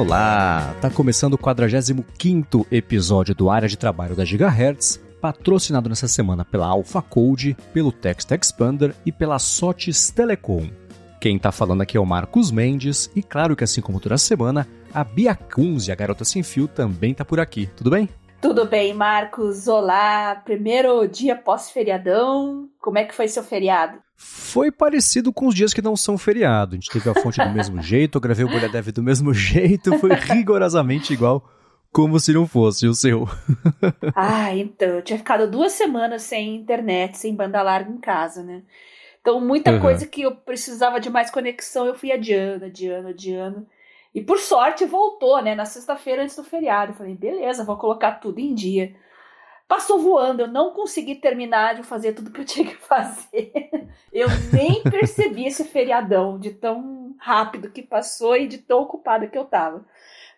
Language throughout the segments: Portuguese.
Olá! Tá começando o 45 episódio do Área de Trabalho da Gigahertz, patrocinado nessa semana pela Alpha Code, pelo Text Expander e pela Sotes Telecom. Quem tá falando aqui é o Marcos Mendes e claro que assim como toda semana, a Bia Kunze, a garota sem fio, também tá por aqui. Tudo bem? Tudo bem, Marcos? Olá! Primeiro dia pós-feriadão. Como é que foi seu feriado? Foi parecido com os dias que não são feriado. A gente teve a fonte do mesmo jeito, eu gravei o Bolha Dev do mesmo jeito, foi rigorosamente igual como se não fosse o seu. ah, então, eu tinha ficado duas semanas sem internet, sem banda larga em casa, né? Então, muita uhum. coisa que eu precisava de mais conexão, eu fui adiando, adiando, adiando. E por sorte voltou, né? Na sexta-feira antes do feriado. Eu falei, beleza, vou colocar tudo em dia. Passou voando, eu não consegui terminar de fazer tudo que eu tinha que fazer. Eu nem percebi esse feriadão de tão rápido que passou e de tão ocupada que eu tava.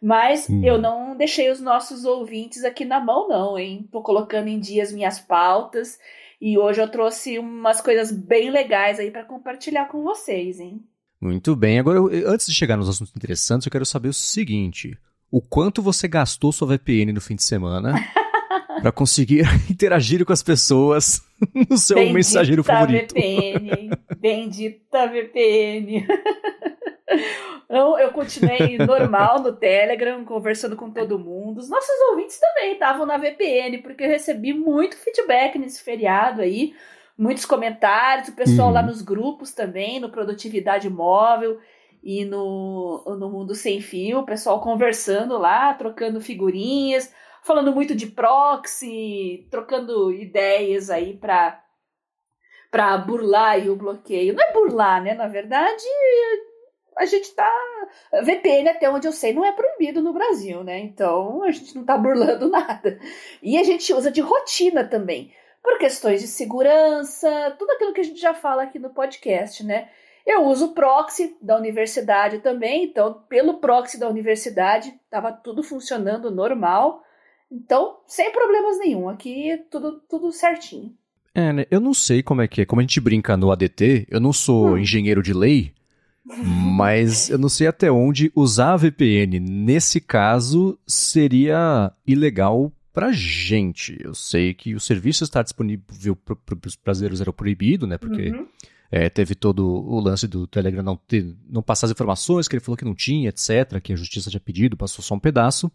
Mas hum. eu não deixei os nossos ouvintes aqui na mão, não, hein? Tô colocando em dia as minhas pautas e hoje eu trouxe umas coisas bem legais aí para compartilhar com vocês, hein? Muito bem. Agora, antes de chegar nos assuntos interessantes, eu quero saber o seguinte: o quanto você gastou sua VPN no fim de semana para conseguir interagir com as pessoas no seu Bendita mensageiro favorito? VPN, bendita VPN. Então, eu continuei normal no Telegram, conversando com todo mundo. Os nossos ouvintes também estavam na VPN, porque eu recebi muito feedback nesse feriado aí muitos comentários, o pessoal uhum. lá nos grupos também, no Produtividade Móvel e no, no Mundo Sem Fio, o pessoal conversando lá, trocando figurinhas, falando muito de proxy, trocando ideias aí para para burlar o bloqueio. Não é burlar, né? Na verdade, a gente tá. VPN, até onde eu sei, não é proibido no Brasil, né? Então a gente não tá burlando nada. E a gente usa de rotina também por questões de segurança, tudo aquilo que a gente já fala aqui no podcast, né? Eu uso o proxy da universidade também, então pelo proxy da universidade estava tudo funcionando normal. Então, sem problemas nenhum, aqui tudo tudo certinho. É, né? Eu não sei como é que é. Como a gente brinca no ADT, eu não sou hum. engenheiro de lei, mas eu não sei até onde usar a VPN nesse caso seria ilegal pra gente. Eu sei que o serviço está disponível para os brasileiros era proibido, né? Porque uhum. é, teve todo o lance do Telegram não, ter, não passar as informações que ele falou que não tinha, etc., que a justiça tinha pedido, passou só um pedaço.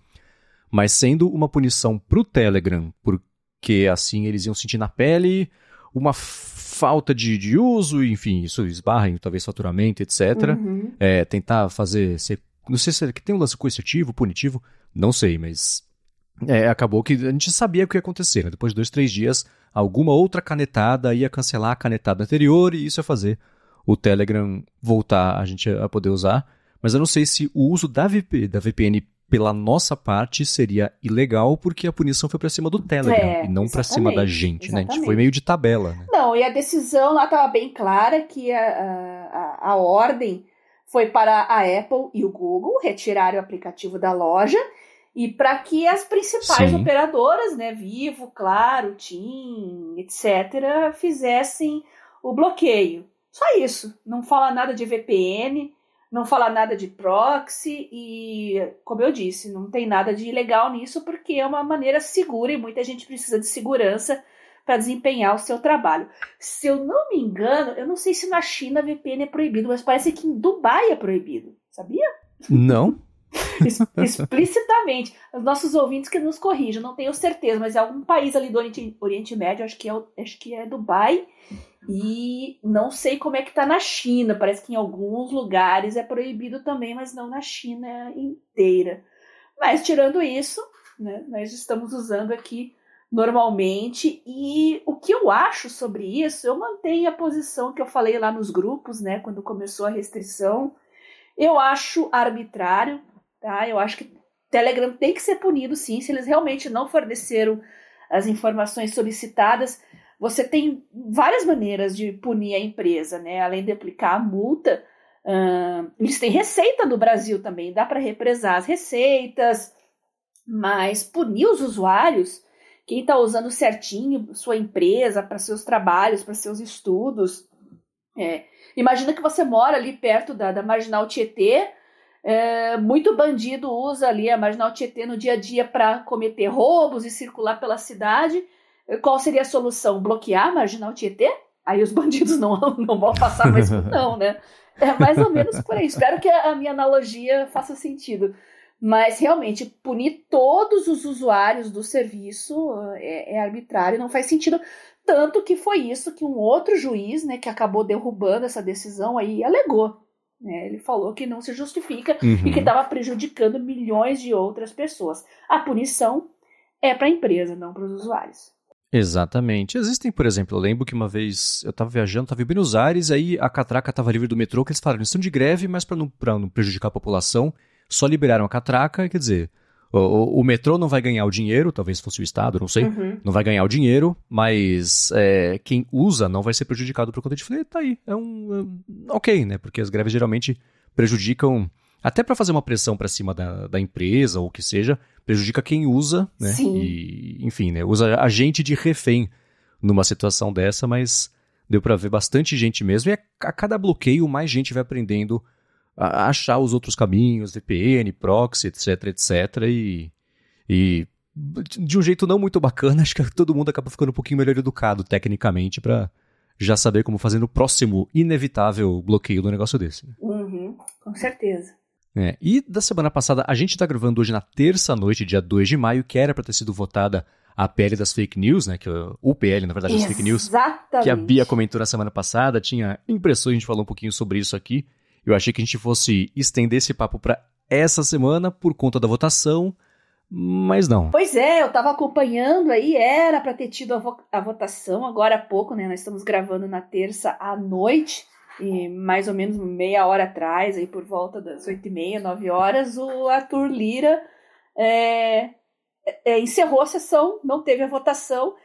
Mas sendo uma punição pro Telegram, porque assim eles iam sentir na pele uma falta de, de uso, enfim, isso esbarra em talvez faturamento, etc. Uhum. É, tentar fazer. Ser, não sei se é, tem um lance coercitivo, punitivo, não sei, mas é, acabou que a gente sabia o que ia acontecer. Né? Depois de dois, três dias, alguma outra canetada ia cancelar a canetada anterior e isso ia fazer o Telegram voltar a gente a poder usar. Mas eu não sei se o uso da, VP, da VPN pela nossa parte seria ilegal porque a punição foi para cima do Telegram é, e não para cima da gente, exatamente. né? A gente foi meio de tabela. Né? Não, e a decisão lá estava bem clara que a, a, a ordem foi para a Apple e o Google retirar o aplicativo da loja e para que as principais Sim. operadoras, né, Vivo, Claro, TIM, etc., fizessem o bloqueio. Só isso. Não fala nada de VPN, não fala nada de proxy e, como eu disse, não tem nada de ilegal nisso porque é uma maneira segura e muita gente precisa de segurança para desempenhar o seu trabalho. Se eu não me engano, eu não sei se na China VPN é proibido, mas parece que em Dubai é proibido. Sabia? Não. explicitamente. Os nossos ouvintes que nos corrijam, não tenho certeza, mas é algum país ali do Oriente, Oriente Médio, acho que, é, acho que é Dubai. E não sei como é que tá na China. Parece que em alguns lugares é proibido também, mas não na China inteira. Mas tirando isso, né, nós estamos usando aqui normalmente. E o que eu acho sobre isso, eu mantenho a posição que eu falei lá nos grupos, né, quando começou a restrição. Eu acho arbitrário, Tá? Eu acho que Telegram tem que ser punido, sim, se eles realmente não forneceram as informações solicitadas. Você tem várias maneiras de punir a empresa, né? Além de aplicar a multa, uh, eles têm receita no Brasil também, dá para represar as receitas, mas punir os usuários, quem está usando certinho sua empresa para seus trabalhos, para seus estudos. É. Imagina que você mora ali perto da, da Marginal Tietê, É, muito bandido usa ali a Marginal Tietê no dia a dia para cometer roubos e circular pela cidade. Qual seria a solução? Bloquear a Marginal Tietê? Aí os bandidos não, não vão passar mais por não, né? É mais ou menos por aí. Espero que a minha analogia faça sentido. Mas realmente, punir todos os usuários do serviço é, é arbitrário, não faz sentido. Tanto que foi isso que um outro juiz, né, que acabou derrubando essa decisão aí, alegou. Né? Ele falou que não se justifica uhum. e que estava prejudicando milhões de outras pessoas. A punição é para a empresa, não para os usuários. Exatamente. Existem, por exemplo, eu lembro que uma vez eu estava viajando, estava em Buenos Aires, aí a catraca estava livre do metrô, que eles falaram, eles estão de greve, mas para não, não prejudicar a população, só liberaram a catraca, quer dizer, o, o, o, metrô não vai ganhar o dinheiro, talvez fosse o Estado, não sei, uhum. não vai ganhar o dinheiro, mas é, quem usa não vai ser prejudicado por conta de falei, tá aí, é um, é, ok, né, porque as greves geralmente prejudicam, até para fazer uma pressão para cima da, da empresa ou o que seja, prejudica quem usa, né? Sim. E, enfim, né? Usa a gente de refém numa situação dessa, mas deu para ver bastante gente mesmo. E a, cada bloqueio, mais gente vai aprendendo a achar os outros caminhos, VPN, proxy, etc, etc. E, e de um jeito não muito bacana, acho que todo mundo acaba ficando um pouquinho melhor educado tecnicamente para já saber como fazer no próximo inevitável bloqueio do negócio desse. Né? Uhum, com certeza. É, e da semana passada, a gente está gravando hoje na terça-noite, dia 2 de maio, que era para ter sido votada a PL das fake news, né? Que o PL, na verdade, das fake news. Que a Bia comentou na semana passada, tinha impressões, a gente falou um pouquinho sobre isso aqui. Eu achei que a gente fosse estender esse papo para essa semana por conta da votação, mas não. Pois é, eu estava acompanhando aí, era para ter tido a, vo a votação agora há pouco, né? Nós estamos gravando na terça à noite. E mais ou menos meia hora atrás, aí por volta das oito e meia, nove horas, o Arthur Lira é, é, encerrou a sessão, não teve a votação.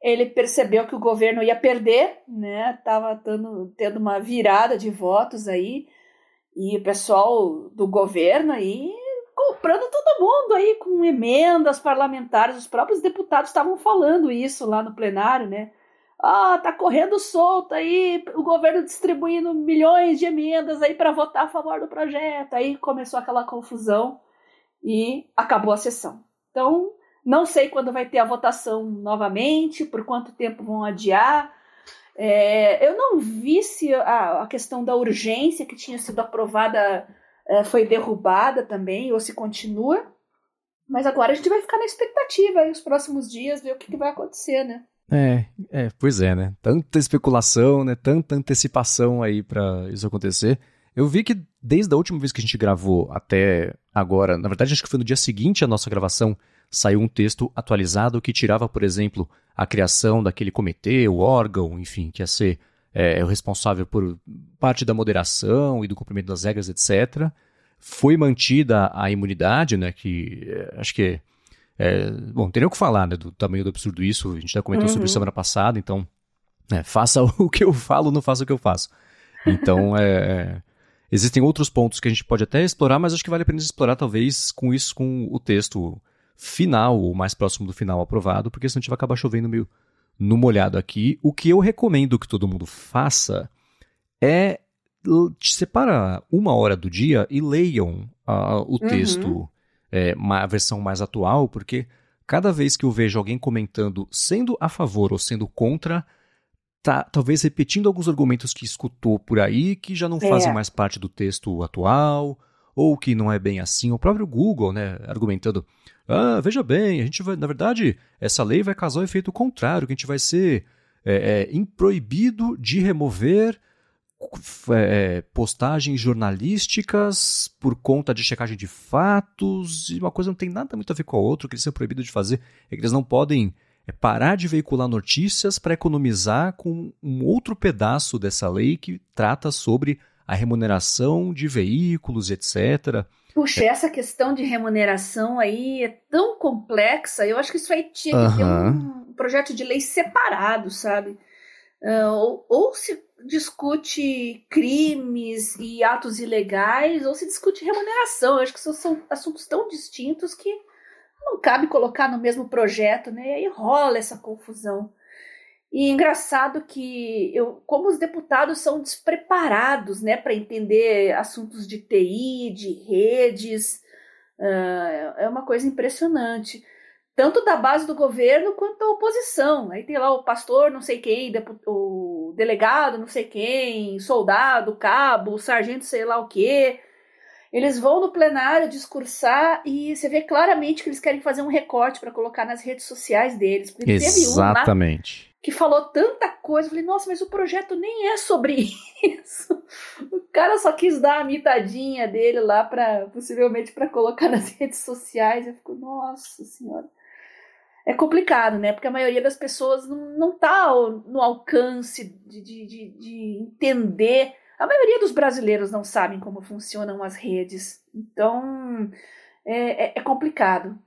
Ele percebeu que o governo ia perder, né? Tava tendo, tendo uma virada de votos aí, e o pessoal do governo aí comprando todo mundo aí com emendas parlamentares. Os próprios deputados estavam falando isso lá no plenário, né? Ah, tá correndo solto aí, o governo distribuindo milhões de emendas aí para votar a favor do projeto. Aí começou aquela confusão e acabou a sessão. Então, não sei quando vai ter a votação novamente, por quanto tempo vão adiar. É, eu não vi se a, a, questão da urgência que tinha sido aprovada é, foi derrubada também, ou se continua. Mas agora a gente vai ficar na expectativa aí os próximos dias, ver o que, que vai acontecer, né? É, é, pois é, né? Tanta especulação, né? Tanta antecipação aí para isso acontecer. Eu vi que desde a última vez que a gente gravou até agora, na verdade acho que foi no dia seguinte à nossa gravação, saiu um texto atualizado que tirava, por exemplo, a criação daquele comitê, o órgão, enfim, que ia ser é, o responsável por parte da moderação e do cumprimento das regras, etc. Foi mantida a imunidade, né? Que é, acho que é, bom, não tem nem o que falar né, do tamanho do absurdo isso, a gente já comentou uhum. sobre isso semana passada, então é, faça o que eu falo, não faça o que eu faço. Então, é, é, existem outros pontos que a gente pode até explorar, mas acho que vale a pena explorar talvez com isso, com o texto final, ou mais próximo do final aprovado, porque senão a gente vai acabar chovendo meio no molhado aqui. O que eu recomendo que todo mundo faça é separa uma hora do dia e leiam uh, o uhum. texto é, uma versão mais atual, porque cada vez que eu vejo alguém comentando sendo a favor ou sendo contra, tá talvez repetindo alguns argumentos que escutou por aí que já não é. fazem mais parte do texto atual, ou que não é bem assim. O próprio Google, né, argumentando, ah, veja bem, a gente vai, na verdade, essa lei vai causar o efeito contrário, que a gente vai ser é, é, improibido de remover é, postagens jornalísticas por conta de checagem de fatos, e uma coisa não tem nada muito a ver com a outra, o que eles são proibidos de fazer é que eles não podem é, parar de veicular notícias para economizar com um outro pedaço dessa lei que trata sobre a remuneração de veículos, etc. Puxa, essa questão de remuneração aí é tão complexa, eu acho que isso aí tinha que ter um projeto de lei separado, sabe? Uh, ou, ou se discute crimes e atos ilegais ou se discute remuneração. Eu acho que são assuntos tão distintos que não cabe colocar no mesmo projeto, né? E aí rola essa confusão. E engraçado que eu, como os deputados são despreparados, né, para entender assuntos de TI, de redes, uh, é uma coisa impressionante. Tanto da base do governo quanto da oposição. Aí tem lá o pastor, não sei quem, o delegado, não sei quem, soldado, cabo, sargento, sei lá o quê. Eles vão no plenário discursar e você vê claramente que eles querem fazer um recorte para colocar nas redes sociais deles. Exatamente que falou tanta coisa. Eu falei, nossa, mas o projeto nem é sobre isso. O cara só quis dar a mitadinha dele lá para possivelmente para colocar nas redes sociais. Eu fico, nossa senhora. É complicado, né? Porque a maioria das pessoas não, não tá no alcance de, de, de, de entender. A maioria dos brasileiros não sabem como funcionam as redes. Então, é, é, é complicado.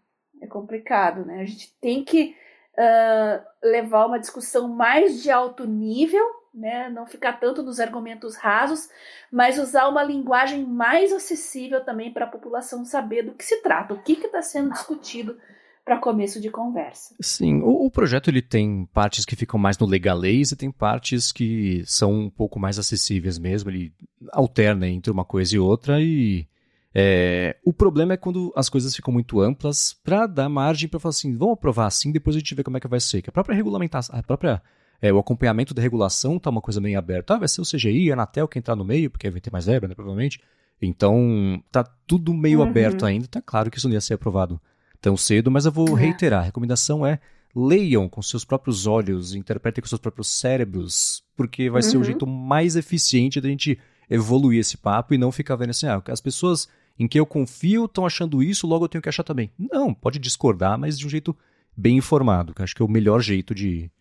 É complicado, né? A gente tem que uh, levar uma discussão mais de alto nível, né? não ficar tanto nos argumentos rasos, mas usar uma linguagem mais acessível também para a população saber do que se trata, o que está sendo discutido para começo de conversa. Sim, o, o, projeto ele tem partes que ficam mais no legalês e tem partes que são um pouco mais acessíveis mesmo. Ele alterna entre uma coisa e outra e é, o problema é quando as coisas ficam muito amplas para dar margem para falar assim, vamos aprovar assim, depois a gente vê como é que vai ser. Que a própria regulamentação, a própria é, o acompanhamento da regulação tá uma coisa meio aberta. Ah, vai ser o CGI, a Anatel que entrar no meio, porque vai ter mais zero, né, provavelmente. Então, tá tudo meio uhum. aberto ainda. Tá claro que isso não ia ser aprovado tão cedo, mas eu vou uhum. reiterar. A recomendação é leiam com seus próprios olhos, interpretem com seus próprios cérebros, porque vai uhum. ser o uhum. jeito mais eficiente da gente evoluir esse papo e não ficar vendo assim, ah, as pessoas em que eu confio estão achando isso, logo eu tenho que achar também. Não, pode discordar, mas de um jeito bem informado, que acho que é o melhor jeito de,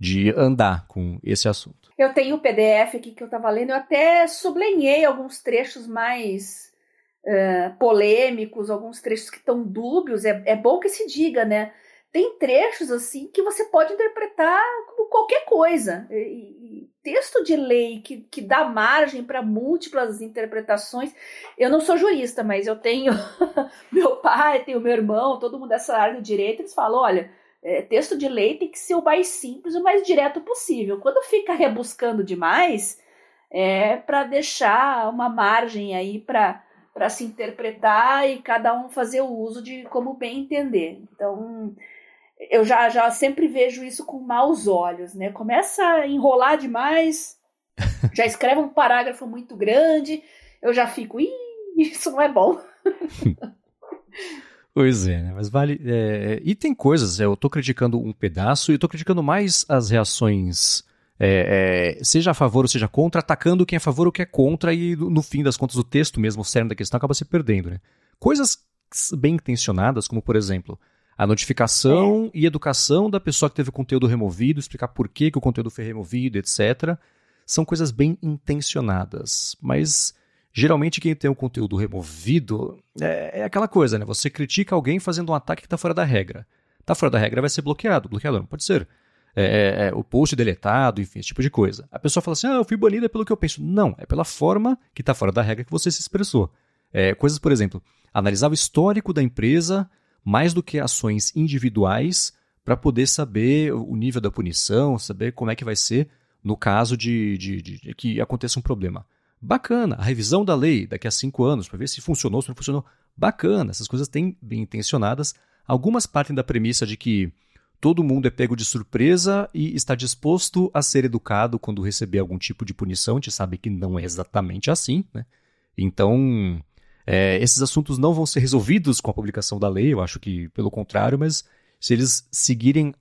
de andar com esse assunto. Eu tenho o PDF aqui que eu estava lendo, eu até sublinhei alguns trechos mais polêmicos, alguns trechos que estão dúbios. É, é bom que se diga, né? Tem trechos assim que você pode interpretar como qualquer coisa. E, texto de lei que, que dá margem para múltiplas interpretações. Eu não sou jurista, mas eu tenho meu pai, tenho meu irmão, todo mundo dessa área do direito, eles falam: olha, é, texto de lei tem que ser o mais simples, o mais direto possível. Quando fica rebuscando demais, é para deixar uma margem aí para para se interpretar e cada um fazer o uso de como bem entender. Então, eu já, já sempre vejo isso com maus olhos, né? Começa a enrolar demais, já escreve um parágrafo muito grande, eu já fico, ih, isso não é bom. Pois é, né? mas vale. É... E tem coisas, eu tô criticando um pedaço e tô criticando mais as reações, é, é, seja a favor ou seja contra, atacando quem é a favor ou quem é contra, e no fim das contas o texto mesmo, o cerne da questão, acaba se perdendo. Né? Coisas bem intencionadas, como por exemplo, a notificação e educação da pessoa que teve o conteúdo removido, explicar por que, que o conteúdo foi removido, etc. São coisas bem intencionadas, mas geralmente quem tem o conteúdo removido é, é aquela coisa, né? Você critica alguém fazendo um ataque que está fora da regra. Está fora da regra, vai ser bloqueado. Bloqueado não pode ser. É, é, é, o post deletado, enfim, esse tipo de coisa. A pessoa fala assim: ah, eu fui banida pelo que eu penso. Não, é pela forma que está fora da regra que você se expressou. É, coisas, por exemplo, analisar o histórico da empresa mais do que ações individuais para poder saber o nível da punição, saber como é que vai ser no caso de, de, de, de que aconteça um problema. Bacana, a revisão da lei daqui a cinco anos para ver se funcionou, se não funcionou. Bacana, essas coisas têm bem intencionadas. Algumas partem da premissa de que todo mundo é pego de surpresa e está disposto a ser educado quando receber algum tipo de punição. A gente sabe que não é exatamente assim, né? Então, é, esses assuntos não vão ser resolvidos com a publicação da lei, eu acho que pelo contrário, mas se eles seguirem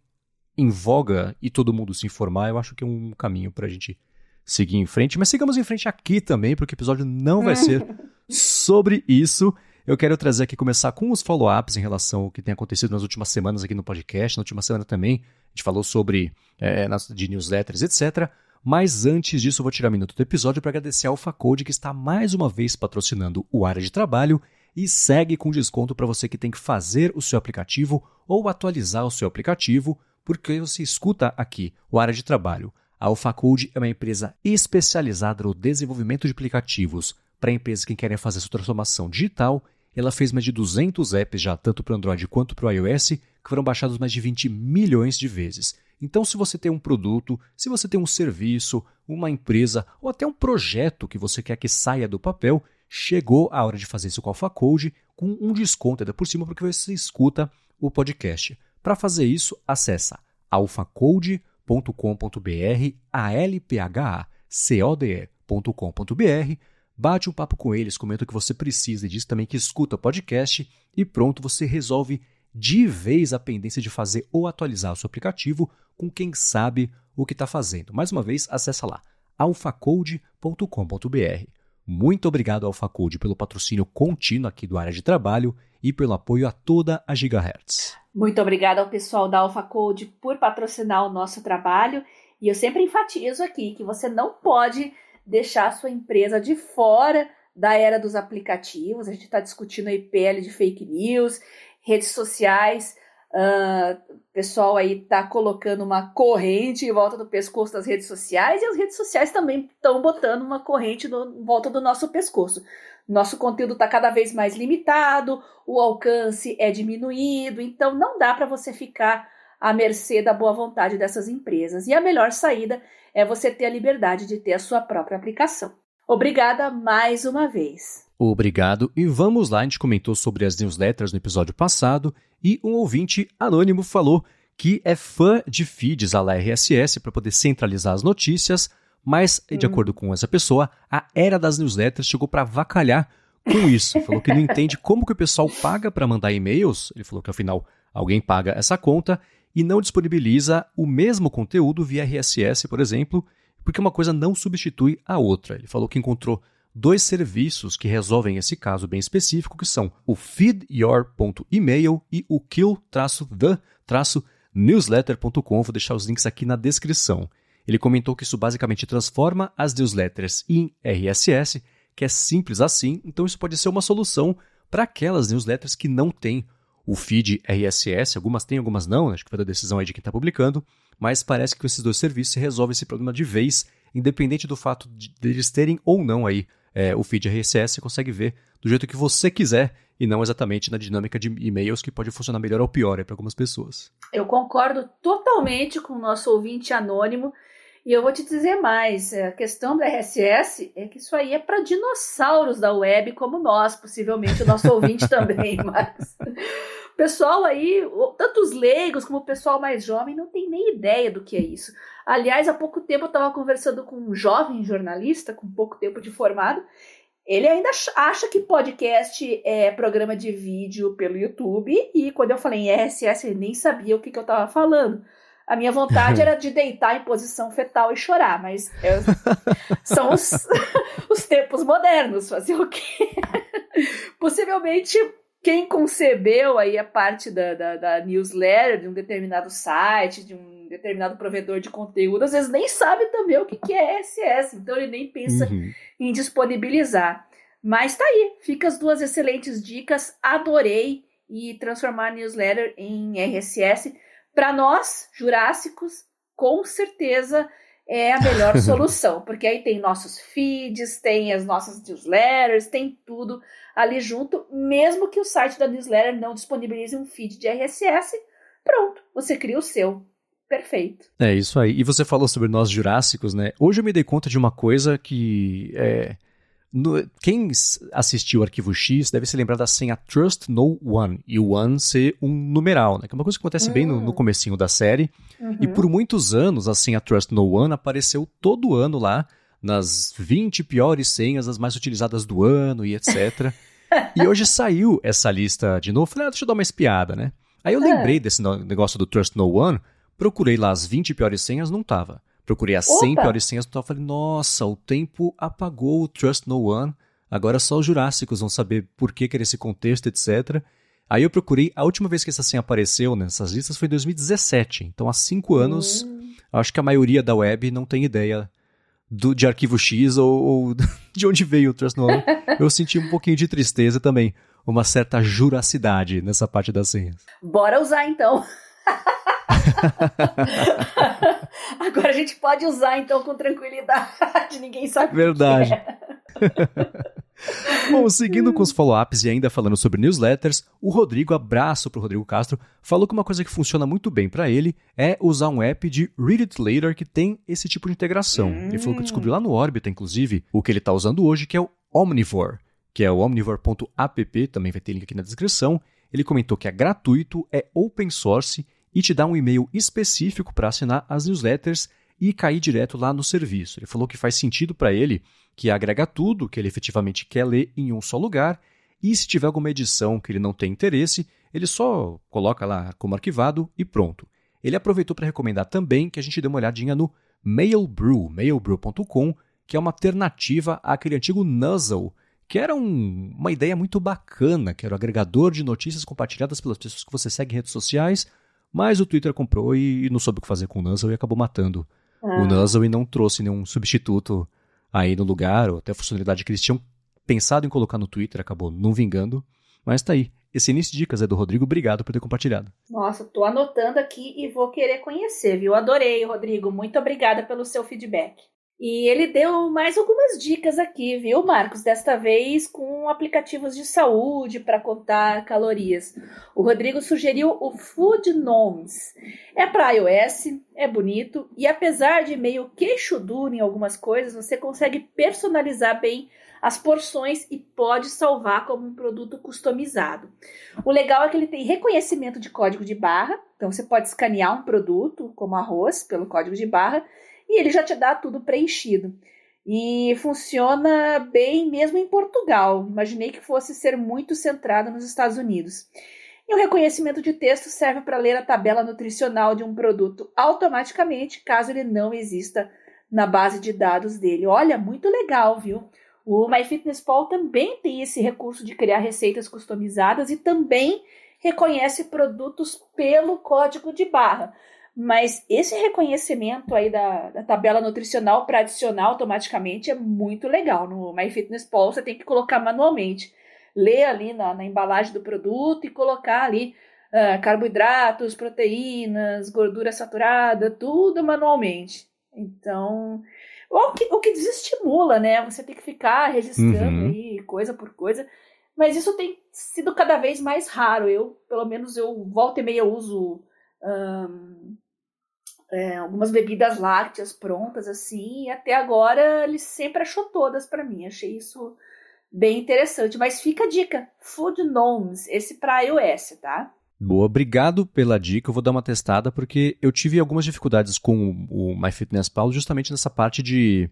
em voga e todo mundo se informar, eu acho que é um caminho para a gente seguir em frente. Mas sigamos em frente aqui também, porque o episódio não vai ser sobre isso. Eu quero trazer aqui, começar com os follow-ups em relação ao que tem acontecido nas últimas semanas aqui no podcast. Na última semana também, a gente falou sobre é, de newsletters, etc. Mas antes disso, eu vou tirar um minuto do episódio para agradecer a AlphaCode que está mais uma vez patrocinando o área de trabalho e segue com desconto para você que tem que fazer o seu aplicativo ou atualizar o seu aplicativo, porque você escuta aqui o área de trabalho. A AlphaCode é uma empresa especializada no desenvolvimento de aplicativos para empresas que querem fazer sua transformação digital ela fez mais de 200 apps já, tanto para Android quanto para o iOS, que foram baixados mais de 20 milhões de vezes. Então, se você tem um produto, se você tem um serviço, uma empresa ou até um projeto que você quer que saia do papel, chegou a hora de fazer isso com a Alpha Code com um desconto ainda por cima porque você escuta o podcast. Para fazer isso, acessa alphacode.com.br, alphacode.com.br, bate um papo com eles, comenta o que você precisa e diz também que escuta o podcast e pronto, você resolve de vez a pendência de fazer ou atualizar o seu aplicativo com quem sabe o que está fazendo. Mais uma vez, acessa lá alphacode.com.br. Muito obrigado AlphaCode pelo patrocínio contínuo aqui do área de trabalho e pelo apoio a toda a Gigahertz. Muito obrigada ao pessoal da AlphaCode por patrocinar o nosso trabalho. E eu sempre enfatizo aqui que você não pode deixar a sua empresa de fora da era dos aplicativos. A gente está discutindo aí PL de fake news, redes sociais. Uh, o pessoal aí está colocando uma corrente em volta do pescoço das redes sociais e as redes sociais também estão botando uma corrente no, em volta do nosso pescoço. Nosso conteúdo está cada vez mais limitado, o alcance é diminuído, então não dá para você ficar à mercê da boa vontade dessas empresas. E a melhor saída é você ter a liberdade de ter a sua própria aplicação. Obrigada mais uma vez. Obrigado. E vamos lá, a gente comentou sobre as newsletters no episódio passado e um ouvinte anônimo falou que é fã de feeds à RSS para poder centralizar as notícias, mas, de hum. acordo com essa pessoa, a era das newsletters chegou para vacalhar com isso. Falou que não entende como que o pessoal paga para mandar e-mails. Ele falou que afinal alguém paga essa conta e não disponibiliza o mesmo conteúdo via RSS, por exemplo, porque uma coisa não substitui a outra. Ele falou que encontrou dois serviços que resolvem esse caso bem específico, que são o feedyour.email e o kill-the-newsletter.com. Vou deixar os links aqui na descrição. Ele comentou que isso basicamente transforma as newsletters em RSS, que é simples assim, então isso pode ser uma solução para aquelas newsletters que não têm o feed RSS, algumas têm, algumas não, acho que foi da decisão aí de quem está publicando, mas parece que esses dois serviços se resolve esse problema de vez, independente do fato de eles terem ou não aí é, o feed RSS, você consegue ver do jeito que você quiser e não exatamente na dinâmica de e-mails que pode funcionar melhor ou pior para algumas pessoas. Eu concordo totalmente com o nosso ouvinte anônimo. E eu vou te dizer mais: a questão do RSS é que isso aí é para dinossauros da web como nós, possivelmente o nosso ouvinte também. Mas o pessoal aí, tanto os leigos como o pessoal mais jovem, não tem nem ideia do que é isso. Aliás, há pouco tempo eu estava conversando com um jovem jornalista, com pouco tempo de formado. Ele ainda acha que podcast é programa de vídeo pelo YouTube, e quando eu falei em RSS, ele nem sabia o que, que eu estava falando. A minha vontade era de deitar em posição fetal e chorar, mas eu, são os, os tempos modernos, fazer o quê? Possivelmente quem concebeu aí a parte da, da, da, newsletter de um determinado site, de um determinado provedor de conteúdo, às vezes nem sabe também o que, que é SS, então ele nem pensa uhum. em disponibilizar. Mas tá aí, fica as duas excelentes dicas, adorei e transformar a newsletter em RSS. Para nós, jurássicos, com certeza é a melhor solução, porque aí tem nossos feeds, tem as nossas newsletters, tem tudo ali junto, mesmo que o site da newsletter não disponibilize um feed de RSS, pronto, você cria o seu. Perfeito. É isso aí. E você falou sobre nós jurássicos, né? Hoje eu me dei conta de uma coisa que é, no, quem assistiu o Arquivo X deve se lembrar da senha Trust No One, e o One ser um numeral, né? Que é uma coisa que acontece bem no, no hum. comecinho da série. Uhum. E por muitos anos a senha Trust No One apareceu todo ano lá, nas 20 piores senhas, as mais utilizadas do ano e etc. e hoje saiu essa lista de novo. Falei, ah, deixa eu dar uma espiada, né? Aí eu lembrei é. desse negócio do Trust No One, procurei lá as 20 piores senhas, não tava. Procurei as Opa. 100 piores senhas, então falei, nossa, o tempo apagou o Trust No One, agora só os Jurássicos vão saber por que, que era esse contexto, etc. Aí eu procurei, a última vez que essa senha apareceu nessas listas foi em 2017, então há cinco anos, hum. acho que a maioria da web não tem ideia do, de arquivo X ou, ou de onde veio o Trust No One, eu senti um pouquinho de tristeza também, uma certa juracidade nessa parte das senhas. Bora usar então. Agora a gente pode usar então com tranquilidade, ninguém sabe. Verdade. O é. Bom, seguindo com os follow-ups e ainda falando sobre newsletters, o Rodrigo, abraço pro Rodrigo Castro, falou que uma coisa que funciona muito bem para ele é usar um app de Read It Later que tem esse tipo de integração. Hum. Ele falou que descobriu lá no Orbita, inclusive, o que ele está usando hoje, que é o Omnivore, que é o omnivore.app, também vai ter link aqui na descrição. Ele comentou que é gratuito, é open source e te dá um e-mail específico para assinar as newsletters e cair direto lá no serviço. Ele falou que faz sentido para ele que agrega tudo que ele efetivamente quer ler em um só lugar e se tiver alguma edição que ele não tem interesse, ele só coloca lá como arquivado e pronto. Ele aproveitou para recomendar também que a gente dê uma olhadinha no Mailbrew, mailbrew.com, que é uma alternativa àquele antigo Nuzzle, que era um, uma ideia muito bacana, que era o agregador de notícias compartilhadas pelas pessoas que você segue em redes sociais, mas o Twitter comprou e, não soube o que fazer com o Nuzzle e acabou matando ah. o Nuzzle e não trouxe nenhum substituto aí no lugar, ou até a funcionalidade que eles tinham pensado em colocar no Twitter, acabou não vingando. Mas tá aí. Esse início de dicas é do Rodrigo, obrigado por ter compartilhado. Nossa, tô anotando aqui e vou querer conhecer, viu? Adorei, Rodrigo. Muito obrigada pelo seu feedback. E ele deu mais algumas dicas aqui, viu, Marcos? Desta vez com aplicativos de saúde para contar calorias. O Rodrigo sugeriu o Food Gnomes. É para iOS, é bonito e apesar de meio queixo duro em algumas coisas, você consegue personalizar bem as porções e pode salvar como um produto customizado. O legal é que ele tem reconhecimento de código de barra, então você pode escanear um produto, como arroz, pelo código de barra e ele já te dá tudo preenchido. E funciona bem mesmo em Portugal. Imaginei que fosse ser muito centrado nos Estados Unidos. E o reconhecimento de texto serve para ler a tabela nutricional de um produto automaticamente, caso ele não exista na base de dados dele. Olha, muito legal, viu? O MyFitnessPal também tem esse recurso de criar receitas customizadas e também reconhece produtos pelo código de barra. Mas esse reconhecimento aí da, da tabela nutricional para adicionar automaticamente é muito legal. No MyFitnessPal você tem que colocar manualmente. Ler ali na, na embalagem do produto e colocar ali uh, carboidratos, proteínas, gordura saturada, tudo manualmente. Então, o que, o que desestimula, né? Você tem que ficar registrando uhum. aí coisa por coisa. Mas isso tem sido cada vez mais raro. Eu, pelo menos, eu volta e meia uso um, é, algumas bebidas lácteas prontas assim, e até agora ele sempre achou todas para mim. Achei isso bem interessante. Mas fica a dica: Food Gnomes, esse para iOS, tá? Boa, obrigado pela dica. Eu vou dar uma testada porque eu tive algumas dificuldades com o MyFitnessPal justamente nessa parte de.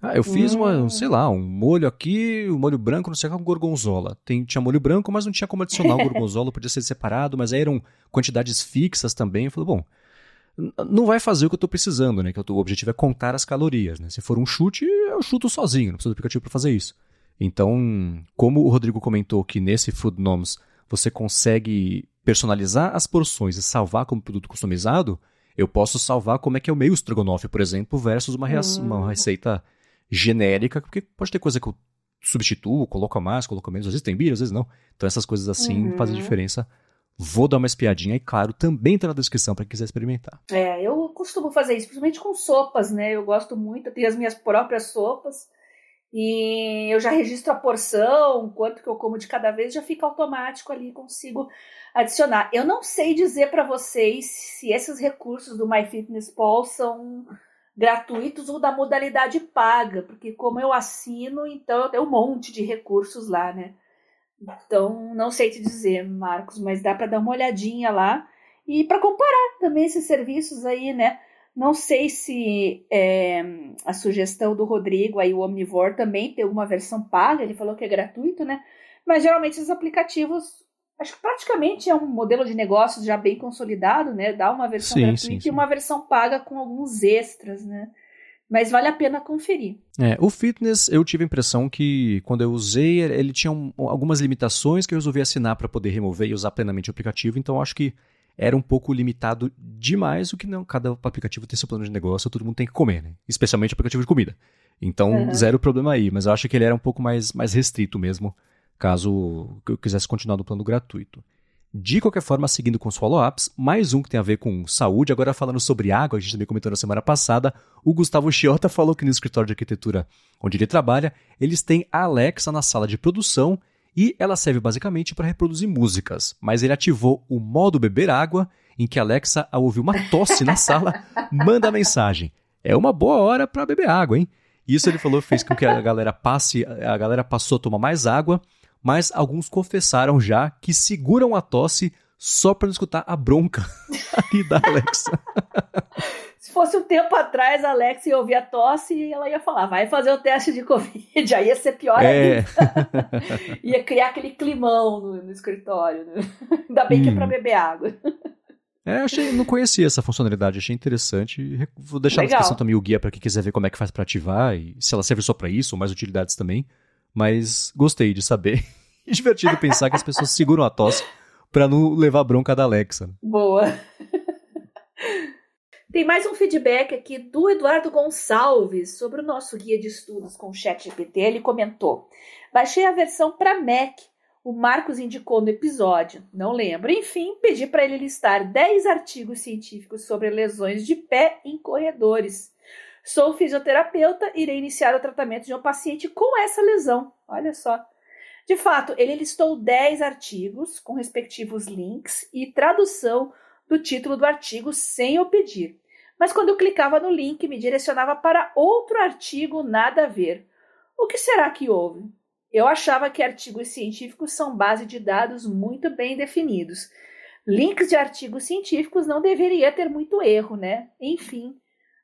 Ah, eu fiz hum. uma, sei lá, um molho aqui, um molho branco, não sei qual, gorgonzola. Tem, tinha molho branco, mas não tinha como adicionar o gorgonzola, podia ser separado, mas aí eram quantidades fixas também. Eu falei, bom, não vai fazer o que eu estou precisando, né? Que o objetivo é contar as calorias, né? Se for um chute, eu chuto sozinho, não preciso do aplicativo para fazer isso. Então, como o Rodrigo comentou que nesse Food Noms você consegue personalizar as porções e salvar como produto customizado, eu posso salvar como é que é o meio estrogonofe, por exemplo, versus uma, hum. uma receita genérica, porque pode ter coisa que eu substituo, coloco mais, coloco menos, às vezes tem bilha, às vezes não. Então essas coisas assim uhum. fazem diferença Vou dar uma espiadinha e, claro, também está na descrição para quem quiser experimentar. É, eu costumo fazer isso, principalmente com sopas, né? Eu gosto muito, tenho as minhas próprias sopas e eu já registro a porção, quanto que eu como de cada vez, já fica automático ali, consigo adicionar. Eu não sei dizer para vocês se esses recursos do MyFitnessPal são gratuitos ou da modalidade paga, porque como eu assino, então eu tenho um monte de recursos lá, né? Então, não sei te dizer, Marcos, mas dá para dar uma olhadinha lá e para comparar também esses serviços aí, né? Não sei se é, a sugestão do Rodrigo aí, o Omnivore, também tem alguma versão paga, ele falou que é gratuito, né? Mas geralmente esses aplicativos, acho que praticamente é um modelo de negócio já bem consolidado, né? Dá uma versão sim, gratuita sim, sim. e uma versão paga com alguns extras, né? Mas vale a pena conferir. É, o fitness, eu tive a impressão que quando eu usei, ele tinha um, algumas limitações que eu resolvi assinar para poder remover e usar plenamente o aplicativo, então acho que era um pouco limitado demais, o que não, cada aplicativo tem seu plano de negócio, todo mundo tem que comer, né? Especialmente aplicativo de comida. Então, uhum. zero problema aí, mas eu acho que ele era um pouco mais, mais restrito mesmo, caso eu quisesse continuar no plano gratuito. De qualquer forma, seguindo com os follow-ups, mais um que tem a ver com saúde, agora falando sobre água, a gente também comentou na semana passada, o Gustavo Chiota falou que no escritório de arquitetura onde ele trabalha, eles têm a Alexa na sala de produção e ela serve basicamente para reproduzir músicas, mas ele ativou o modo beber água, em que a Alexa, ao ouvir uma tosse na sala, manda a mensagem. É uma boa hora para beber água, hein? Isso ele falou fez com que a galera passe, a galera passou a tomar mais água mas alguns confessaram já que seguram a tosse só para não escutar a bronca ali da Alexa. Se fosse um tempo atrás, a Alexa ia ouvir a tosse e ela ia falar, vai fazer o teste de Covid, aí ia ser pior é. ainda. ia criar aquele climão no, no escritório. Né? Ainda bem hum. que é para uhum. beber água. É, achei, não conhecia essa funcionalidade, achei interessante. Vou deixar Legal. na descrição também o guia para quem quiser ver como é que faz para ativar e se ela serve só para isso ou mais utilidades também mas gostei de saber. Divertido pensar que as pessoas seguram a tosse para não levar bronca da Alexa. Boa. Tem mais um feedback aqui do Eduardo Gonçalves sobre o nosso guia de estudos com o ChatGPT. Ele comentou: Baixei a versão para Mac. O Marcos indicou no episódio, não lembro. Enfim, pedi para ele listar 10 artigos científicos sobre lesões de pé em corredores. Sou fisioterapeuta, irei iniciar o tratamento de um paciente com essa lesão. Olha só. De fato, ele listou 10 artigos com respectivos links e tradução do título do artigo sem eu pedir. Mas quando eu clicava no link, me direcionava para outro artigo nada a ver. O que será que houve? Eu achava que artigos científicos são base de dados muito bem definidos. Links de artigos científicos não deveria ter muito erro, né? Enfim,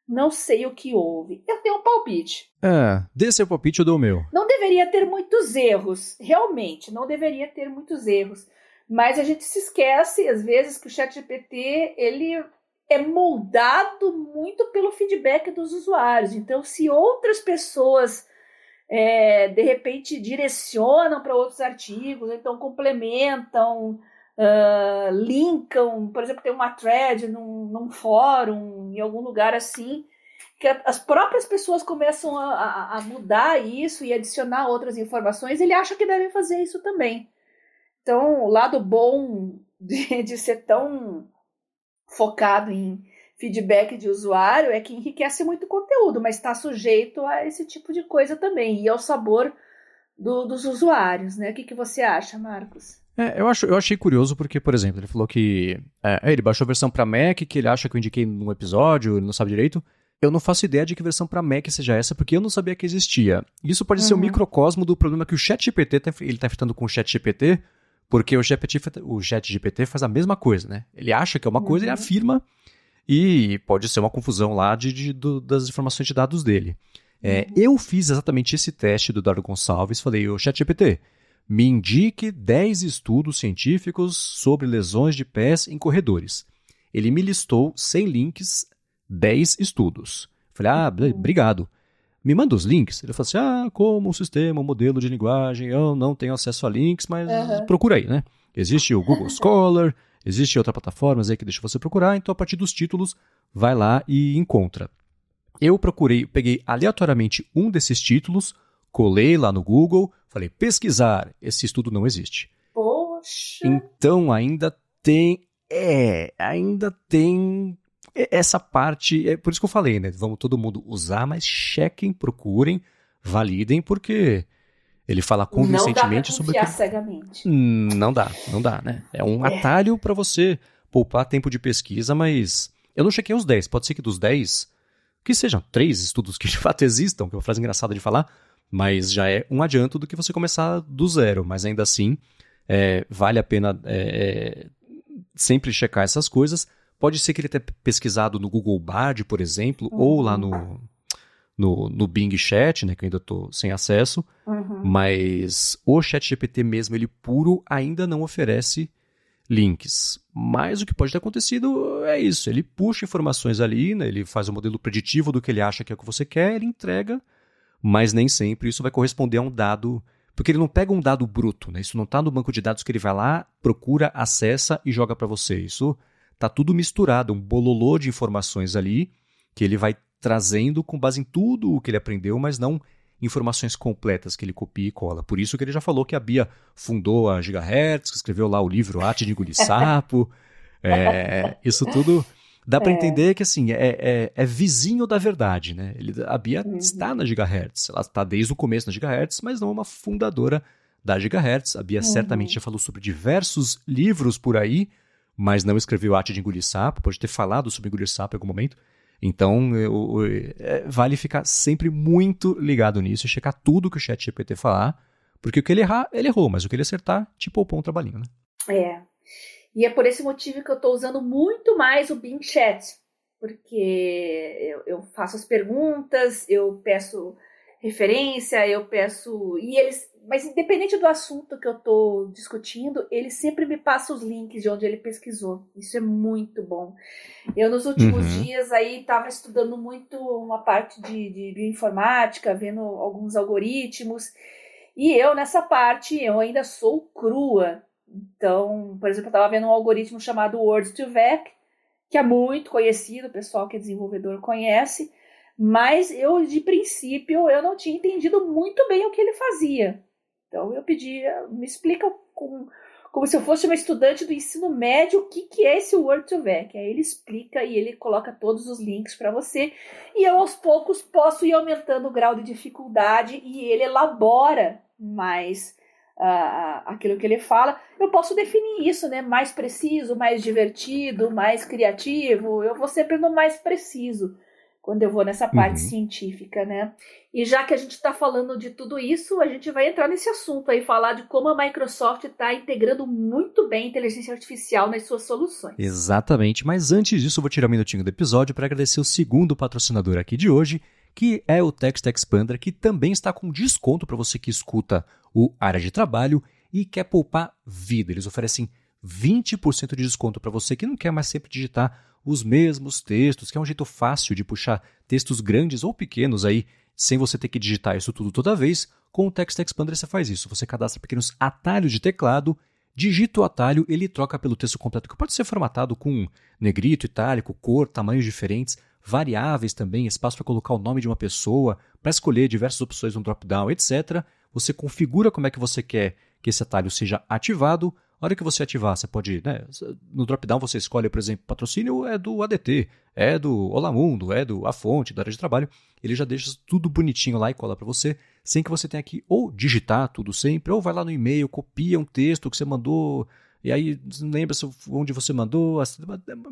não sei o que houve. Eu tenho um palpite. É, dê seu palpite, eu dou o meu. Não deveria ter muitos erros, realmente, não deveria ter muitos erros. Mas a gente se esquece, às vezes, que o ChatGPT, ele é moldado muito pelo feedback dos usuários. Então, se outras pessoas é, de repente direcionam para outros artigos, então complementam, uh, linkam, por exemplo, tem uma thread num, num fórum, em algum lugar assim, que as próprias pessoas começam a, a, mudar isso e adicionar outras informações, ele acha que devem fazer isso também. Então, o lado bom de, de ser tão focado em feedback de usuário é que enriquece muito o conteúdo, mas está sujeito a esse tipo de coisa também, e ao sabor do, dos usuários, né? O que, que você acha, Marcos? É, eu, acho, eu achei curioso porque, por exemplo, ele falou que é, ele baixou a versão para Mac, que ele acha que eu indiquei num episódio, ele não sabe direito. Eu não faço ideia de que versão para Mac seja essa, porque eu não sabia que existia. Isso pode uhum. ser um microcosmo do problema que o ChatGPT tá, ele está enfrentando com o ChatGPT, porque o ChatGPT, o ChatGPT faz a mesma coisa, né? Ele acha que é uma uhum. coisa, ele afirma, e pode ser uma confusão lá de, de das informações de dados dele. É, uhum. Eu fiz exatamente esse teste do Eduardo Gonçalves, falei, o ChatGPT, me indique 10 estudos científicos sobre lesões de pés em corredores. Ele me listou, sem links, 10 estudos. Falei, ah, obrigado. Me manda os links. Ele falou assim: ah, como um sistema, um modelo de linguagem, eu não tenho acesso a links, mas uhum. procura aí, né? Existe o Google Scholar, existe outras plataformas aí que deixa você procurar, então a partir dos títulos, vai lá e encontra. Eu procurei, peguei aleatoriamente um desses títulos, colei lá no Google, falei pesquisar, esse estudo não existe. Poxa. Então ainda tem, é, ainda tem essa parte, é por isso que eu falei, né? Vamos todo mundo usar, mas chequem, procurem, validem, porque ele fala convincentemente não sobre que... cegamente. Não dá, não dá, né? É um é. atalho para você poupar tempo de pesquisa, mas eu não chequei os 10, pode ser que dos 10 que sejam três estudos que de fato existam, que é uma frase engraçada de falar, mas já é um adianto do que você começar do zero. Mas ainda assim, é, vale a pena é, sempre checar essas coisas. Pode ser que ele tenha pesquisado no Google Bard, por exemplo, uhum. ou lá no, no, no Bing Chat, né, que eu ainda estou sem acesso. Uhum. Mas o Chat GPT mesmo, ele puro, ainda não oferece links. Mas o que pode ter acontecido é isso. Ele puxa informações ali, né, ele faz o um modelo preditivo do que ele acha que é o que você quer, ele entrega mas nem sempre isso vai corresponder a um dado, porque ele não pega um dado bruto, né? Isso não está no banco de dados que ele vai lá, procura, acessa e joga para você. Isso tá tudo misturado, um bololô de informações ali que ele vai trazendo com base em tudo o que ele aprendeu, mas não informações completas que ele copia e cola. Por isso que ele já falou que a Bia fundou a Gigahertz, que escreveu lá o livro Arte de Engolir Sapo. é, isso tudo dá para é. entender que assim é, é, é, vizinho da verdade, né? Ele, a Bia uhum. está na Gigahertz, ela está desde o começo na Gigahertz, mas não é uma fundadora da Gigahertz. A Bia uhum. certamente já falou sobre diversos livros por aí, mas não escreveu Arte de Engolir Sapo, pode ter falado sobre engolir sapo em algum momento. Então, eu, eu, é, vale ficar sempre muito ligado nisso e checar tudo que o chat GPT falar, porque o que ele errar, ele errou, mas o que ele acertar, te poupou um trabalhinho, né? É. E é por esse motivo que eu estou usando muito mais o Bing Chat, porque eu, eu faço as perguntas, eu peço referência, eu peço. E eles. Mas independente do assunto que eu estou discutindo, ele sempre me passa os links de onde ele pesquisou. Isso é muito bom. Eu, nos últimos uhum. dias, aí estava estudando muito uma parte de, de bioinformática, vendo alguns algoritmos. E eu, nessa parte, eu ainda sou crua. Então, por exemplo, eu estava vendo um algoritmo chamado Word2Vec, que é muito conhecido, o pessoal que é desenvolvedor conhece mas eu, de princípio, eu não tinha entendido muito bem o que ele fazia. Então eu pedi, me explica com, como se eu fosse uma estudante do ensino médio o que, que é esse Word2Vec. Aí ele explica e ele coloca todos os links para você. E eu, aos poucos, posso ir aumentando o grau de dificuldade e ele elabora mais aquilo que ele fala. Eu posso definir isso, né? Mais preciso, mais divertido, mais criativo. Eu vou sempre no mais preciso quando eu vou nessa parte uhum. científica, né? E já que a gente está falando de tudo isso, a gente vai entrar nesse assunto aí, falar de como a Microsoft está integrando muito bem a inteligência artificial nas suas soluções. Exatamente, mas antes disso, eu vou tirar um minutinho do episódio para agradecer o segundo patrocinador aqui de hoje, que é o Text Expander, que também está com desconto para você que escuta o Área de Trabalho e quer poupar vida. Eles oferecem 20% de desconto para você que não quer mais sempre digitar os mesmos textos, que é um jeito fácil de puxar textos grandes ou pequenos aí, sem você ter que digitar isso tudo toda vez. Com o Text Expander você faz isso. Você cadastra pequenos atalhos de teclado, digita o atalho, ele troca pelo texto completo, que pode ser formatado com negrito, itálico, cor, tamanhos diferentes, variáveis também, espaço para colocar o nome de uma pessoa, para escolher diversas opções no drop-down, etc. Você configura como é que você quer que esse atalho seja ativado, a hora que você ativar, você pode, né, no drop-down você escolhe, por exemplo, patrocínio é do ADT, é do Olá Mundo, é do A Fonte, da área de trabalho. Ele já deixa tudo bonitinho lá e cola para você, sem que você tenha que ou digitar tudo sempre, ou vai lá no e-mail, copia um texto que você mandou, e aí lembra onde você mandou,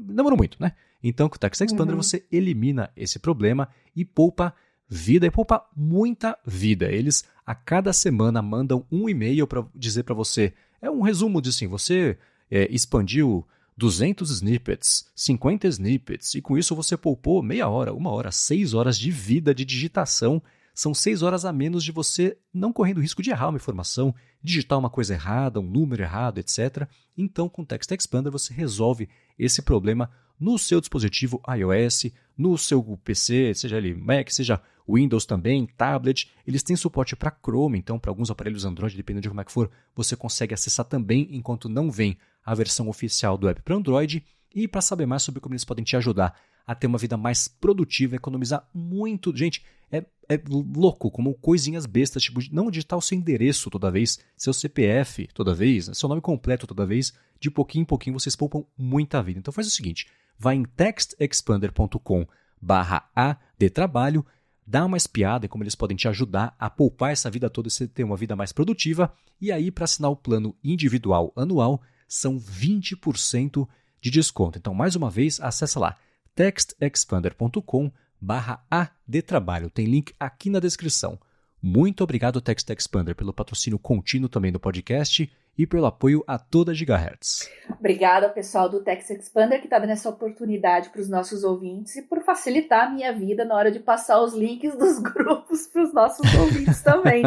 demorou muito, né? Então, com o Text Expander uhum. você elimina esse problema e poupa vida e poupa muita vida. Eles a cada semana mandam um e-mail para dizer para você é um resumo de assim, você é, expandiu 200 snippets, 50 snippets, e com isso você poupou meia hora, uma hora, seis horas de vida de digitação. São seis horas a menos de você não correndo risco de errar uma informação, digitar uma coisa errada, um número errado, etc. Então, com o Text Expander, você resolve esse problema no seu dispositivo iOS, no seu PC, seja ele Mac, seja Windows também, tablet. Eles têm suporte para Chrome, então para alguns aparelhos Android, dependendo de como é que for, você consegue acessar também enquanto não vem a versão oficial do app para Android. E para saber mais sobre como eles podem te ajudar a ter uma vida mais produtiva, economizar muito. Gente, é, é louco como coisinhas bestas, tipo, não digitar o seu endereço toda vez, seu CPF toda vez, seu nome completo toda vez. De pouquinho em pouquinho vocês poupam muita vida. Então faz o seguinte: vai em textexpander.com barra A de trabalho dá uma espiada em como eles podem te ajudar a poupar essa vida toda e você ter uma vida mais produtiva. E aí, para assinar o plano individual anual, são 20% de desconto. Então, mais uma vez, acessa lá textexpander.com barra A de trabalho. Tem link aqui na descrição. Muito obrigado, Text Expander, pelo patrocínio contínuo também do podcast e pelo apoio a toda Gigahertz. Obrigada pessoal do Text Expander que está dando essa oportunidade para os nossos ouvintes e por facilitar a minha vida na hora de passar os links dos grupos para os nossos ouvintes também.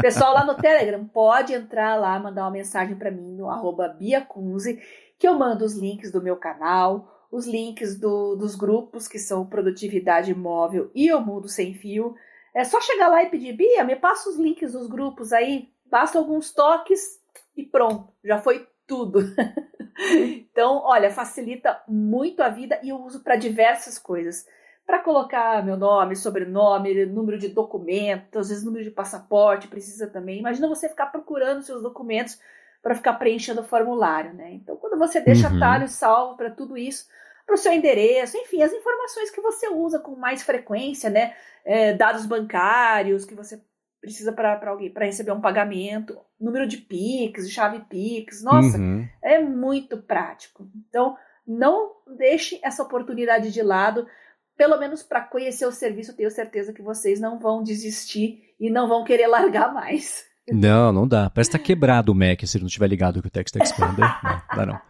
pessoal lá no Telegram pode entrar lá, mandar uma mensagem para mim no arroba biacunze, que eu mando os links do meu canal, os links do, dos grupos que são Produtividade Móvel e o Mundo Sem Fio. É só chegar lá e pedir, Bia, me passa os links dos grupos aí, basta alguns toques e pronto, já foi tudo. então, olha, facilita muito a vida e eu uso para diversas coisas. para colocar meu nome, sobrenome, número de documentos, às vezes número de passaporte precisa também. Imagina você ficar procurando seus documentos para ficar preenchendo o formulário, né? Então, quando você deixa uhum. atalho salvo para tudo isso, para o seu endereço, enfim, as informações que você usa com mais frequência, né? É, dados bancários que você precisa para alguém para receber um pagamento, número de Pix, chave Pix, nossa, uhum. é muito prático. Então, não deixe essa oportunidade de lado pelo menos para conhecer o serviço, tenho certeza que vocês não vão desistir e não vão querer largar mais. Não, não dá. Parece que tá quebrado o Mac se ele não tiver ligado com o Text Expander. não, dá não.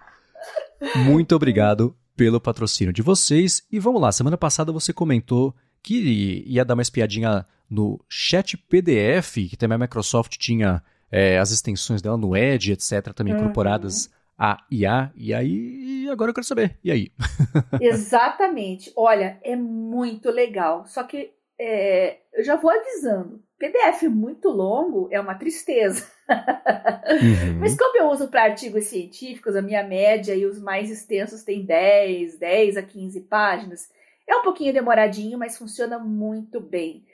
Muito obrigado pelo patrocínio de vocês. E vamos lá, semana passada você comentou que ia dar uma espiadinha no chat PDF, que também a Microsoft tinha é, as extensões dela no Edge, etc., também uhum. incorporadas a IA. E aí, agora eu quero saber. E aí? Exatamente. Olha, é muito legal. Só que é, eu já vou avisando. PDF muito longo é uma tristeza. Uhum. Mas como eu uso para artigos científicos, a minha média e os mais extensos tem 10, 10 a 15 páginas. É um pouquinho demoradinho, mas funciona muito bem.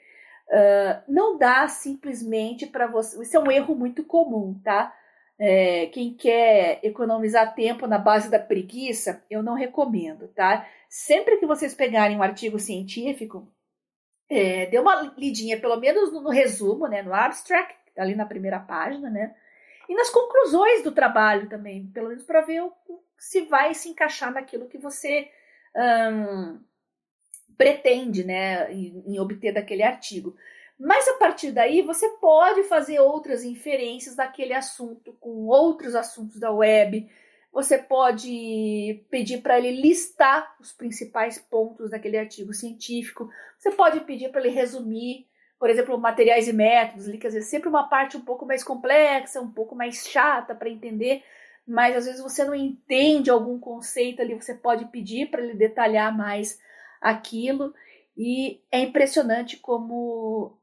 Uh, não dá simplesmente para você. Isso é um erro muito comum, tá? É, quem quer economizar tempo na base da preguiça, eu não recomendo, tá? Sempre que vocês pegarem um artigo científico, é, uma lidinha, pelo menos no, no resumo, né, no abstract, ali na primeira página, né? E nas conclusões do trabalho também, pelo menos para ver o, se vai se encaixar naquilo que você hum, pretende, né, em, em obter daquele artigo. Mas a partir daí você pode fazer outras inferências daquele assunto com outros assuntos da web. Você pode pedir para ele listar os principais pontos daquele artigo científico. Você pode pedir para ele resumir, por exemplo, materiais e métodos, ali, quer dizer, sempre uma parte um pouco mais complexa, um pouco mais chata para entender, mas às vezes você não entende algum conceito ali, você pode pedir para ele detalhar mais aquilo. E é impressionante como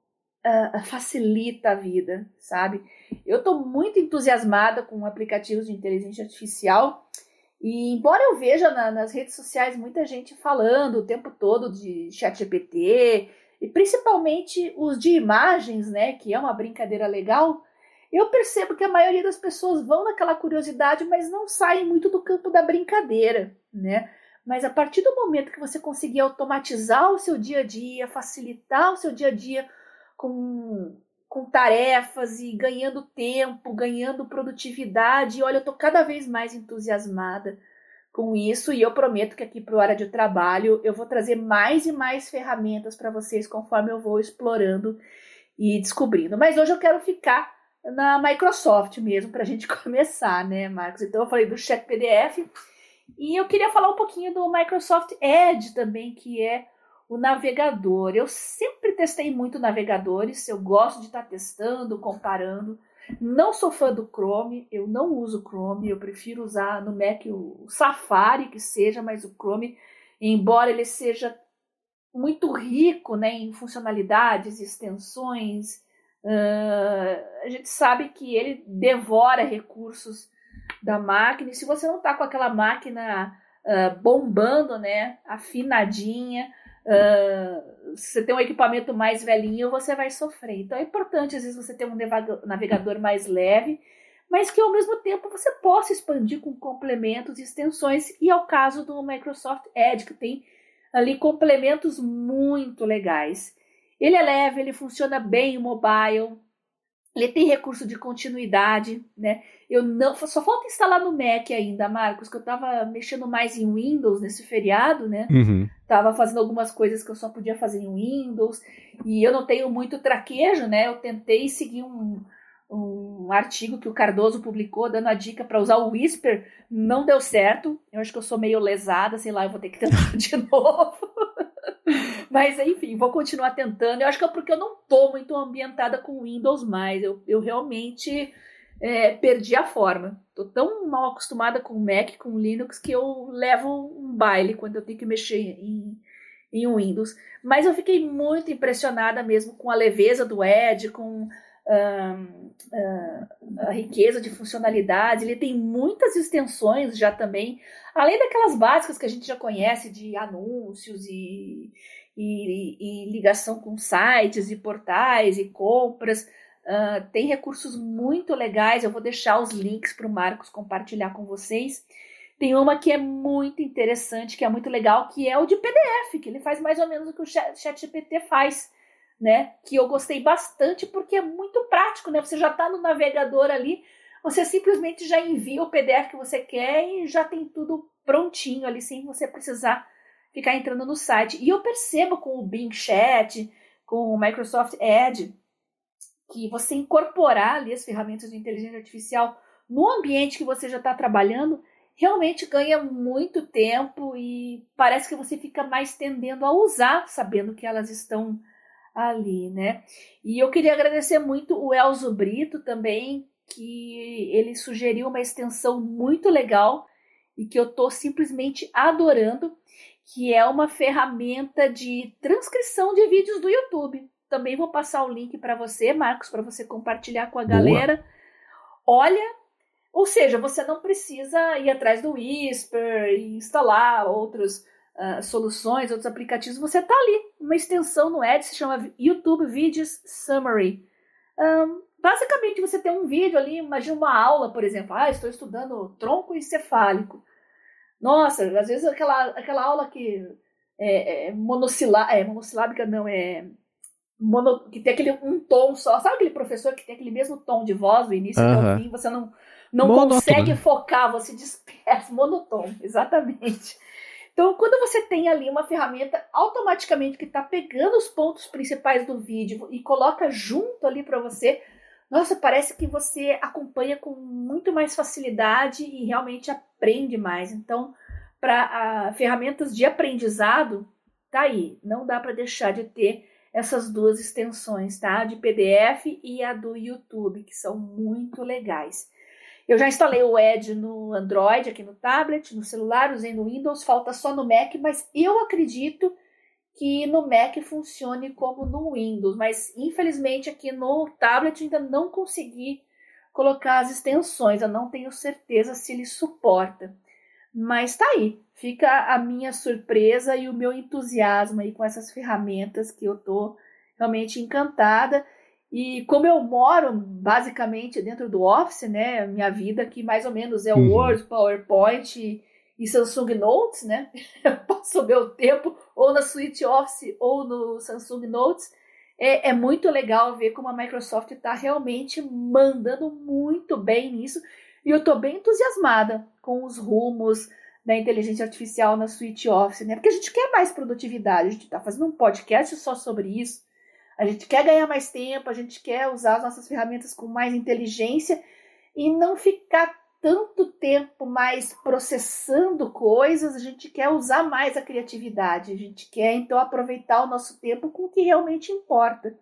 facilita a vida, sabe? Eu estou muito entusiasmada com aplicativos de inteligência artificial. E embora eu veja na, nas redes sociais muita gente falando o tempo todo de ChatGPT, e principalmente os de imagens, né, que é uma brincadeira legal, eu percebo que a maioria das pessoas vão naquela curiosidade, mas não saem muito do campo da brincadeira, né? Mas a partir do momento que você conseguir automatizar o seu dia a dia, facilitar o seu dia a dia com, com tarefas e ganhando tempo, ganhando produtividade. E olha, eu estou cada vez mais entusiasmada com isso e eu prometo que aqui para o de trabalho eu vou trazer mais e mais ferramentas para vocês conforme eu vou explorando e descobrindo. Mas hoje eu quero ficar na Microsoft mesmo para a gente começar, né, Marcos? Então eu falei do Chat PDF e eu queria falar um pouquinho do Microsoft Edge também, que é o navegador. Eu sempre testei muito navegadores, eu gosto de estar testando, comparando. Não sou fã do Chrome, eu não uso Chrome, eu prefiro usar no Mac o Safari que seja, mas o Chrome, embora ele seja muito rico né, em funcionalidades, extensões, uh, a gente sabe que ele devora recursos da máquina. E se você não está com aquela máquina uh, bombando, né, afinadinha, Uh, se você tem um equipamento mais velhinho, você vai sofrer. Então é importante, às vezes, você ter um navegador mais leve, mas que ao mesmo tempo você possa expandir com complementos e extensões. E é o caso do Microsoft Edge, que tem ali complementos muito legais. Ele é leve, ele funciona bem em mobile, ele tem recurso de continuidade, né? Eu não, só falta instalar no Mac ainda, Marcos, que eu tava mexendo mais em Windows nesse feriado, né? Uhum. Tava fazendo algumas coisas que eu só podia fazer em Windows e eu não tenho muito traquejo, né? Eu tentei seguir um, um artigo que o Cardoso publicou dando a dica para usar o Whisper, não deu certo. Eu acho que eu sou meio lesada, sei lá, eu vou ter que tentar de novo. Mas enfim, vou continuar tentando. Eu acho que é porque eu não tô muito ambientada com Windows mais. Eu, eu realmente é, perdi a forma. Tô tão mal acostumada com Mac, com Linux, que eu levo um baile quando eu tenho que mexer em, em Windows. Mas eu fiquei muito impressionada mesmo com a leveza do Edge, com uh, a riqueza de funcionalidades. Ele tem muitas extensões já também, além daquelas básicas que a gente já conhece de anúncios e, e, e ligação com sites e portais e compras. Uh, tem recursos muito legais. Eu vou deixar os links para o Marcos compartilhar com vocês. Tem uma que é muito interessante, que é muito legal, que é o de PDF, que ele faz mais ou menos o que o ChatGPT faz, né? Que eu gostei bastante porque é muito prático, né? Você já está no navegador ali, você simplesmente já envia o PDF que você quer e já tem tudo prontinho ali, sem você precisar ficar entrando no site. E eu percebo com o Bing Chat, com o Microsoft Edge, que você incorporar ali as ferramentas de inteligência artificial no ambiente que você já está trabalhando realmente ganha muito tempo e parece que você fica mais tendendo a usar, sabendo que elas estão ali, né? E eu queria agradecer muito o Elzo Brito também, que ele sugeriu uma extensão muito legal e que eu estou simplesmente adorando, que é uma ferramenta de transcrição de vídeos do YouTube. Também vou passar o link para você, Marcos, para você compartilhar com a galera. Boa. Olha, ou seja, você não precisa ir atrás do Whisper e instalar outras uh, soluções, outros aplicativos. Você está ali, uma extensão no Edge, se chama YouTube Videos Summary. Um, basicamente, você tem um vídeo ali, imagina uma aula, por exemplo. Ah, estou estudando tronco encefálico. Nossa, às vezes aquela, aquela aula que é, é, monossila, é monossilábica, não, é mono, que tem aquele um tom só. Sabe aquele professor que tem aquele mesmo tom de voz do início uhum. ao fim? Você não não monótono. consegue focar, você dispersa, monotônico, exatamente. Então, quando você tem ali uma ferramenta automaticamente que está pegando os pontos principais do vídeo e coloca junto ali para você, nossa, parece que você acompanha com muito mais facilidade e realmente aprende mais. Então, para ferramentas de aprendizado, tá aí. Não dá para deixar de ter essas duas extensões, tá? De PDF e a do YouTube, que são muito legais. Eu já instalei o Edge no Android, aqui no tablet, no celular, usei no Windows, falta só no Mac, mas eu acredito que no Mac funcione como no Windows, mas infelizmente aqui no tablet ainda não consegui colocar as extensões, eu não tenho certeza se ele suporta. Mas tá aí, fica a minha surpresa e o meu entusiasmo aí com essas ferramentas que eu tô realmente encantada. E como eu moro basicamente dentro do Office, né, minha vida aqui mais ou menos é o uhum. Word, PowerPoint e, Samsung Notes, né? Eu passo o meu tempo ou na Suite Office ou no Samsung Notes. É, é muito legal ver como a Microsoft está realmente mandando muito bem nisso. E eu estou bem entusiasmada com os rumos da inteligência artificial na Suite Office, né? Porque a gente quer mais produtividade. A gente está fazendo um podcast só sobre isso. A gente quer ganhar mais tempo, a gente quer usar as nossas ferramentas com mais inteligência e não ficar tanto tempo mais processando coisas, a gente quer usar mais a criatividade, a gente quer então aproveitar o nosso tempo com o que realmente importa,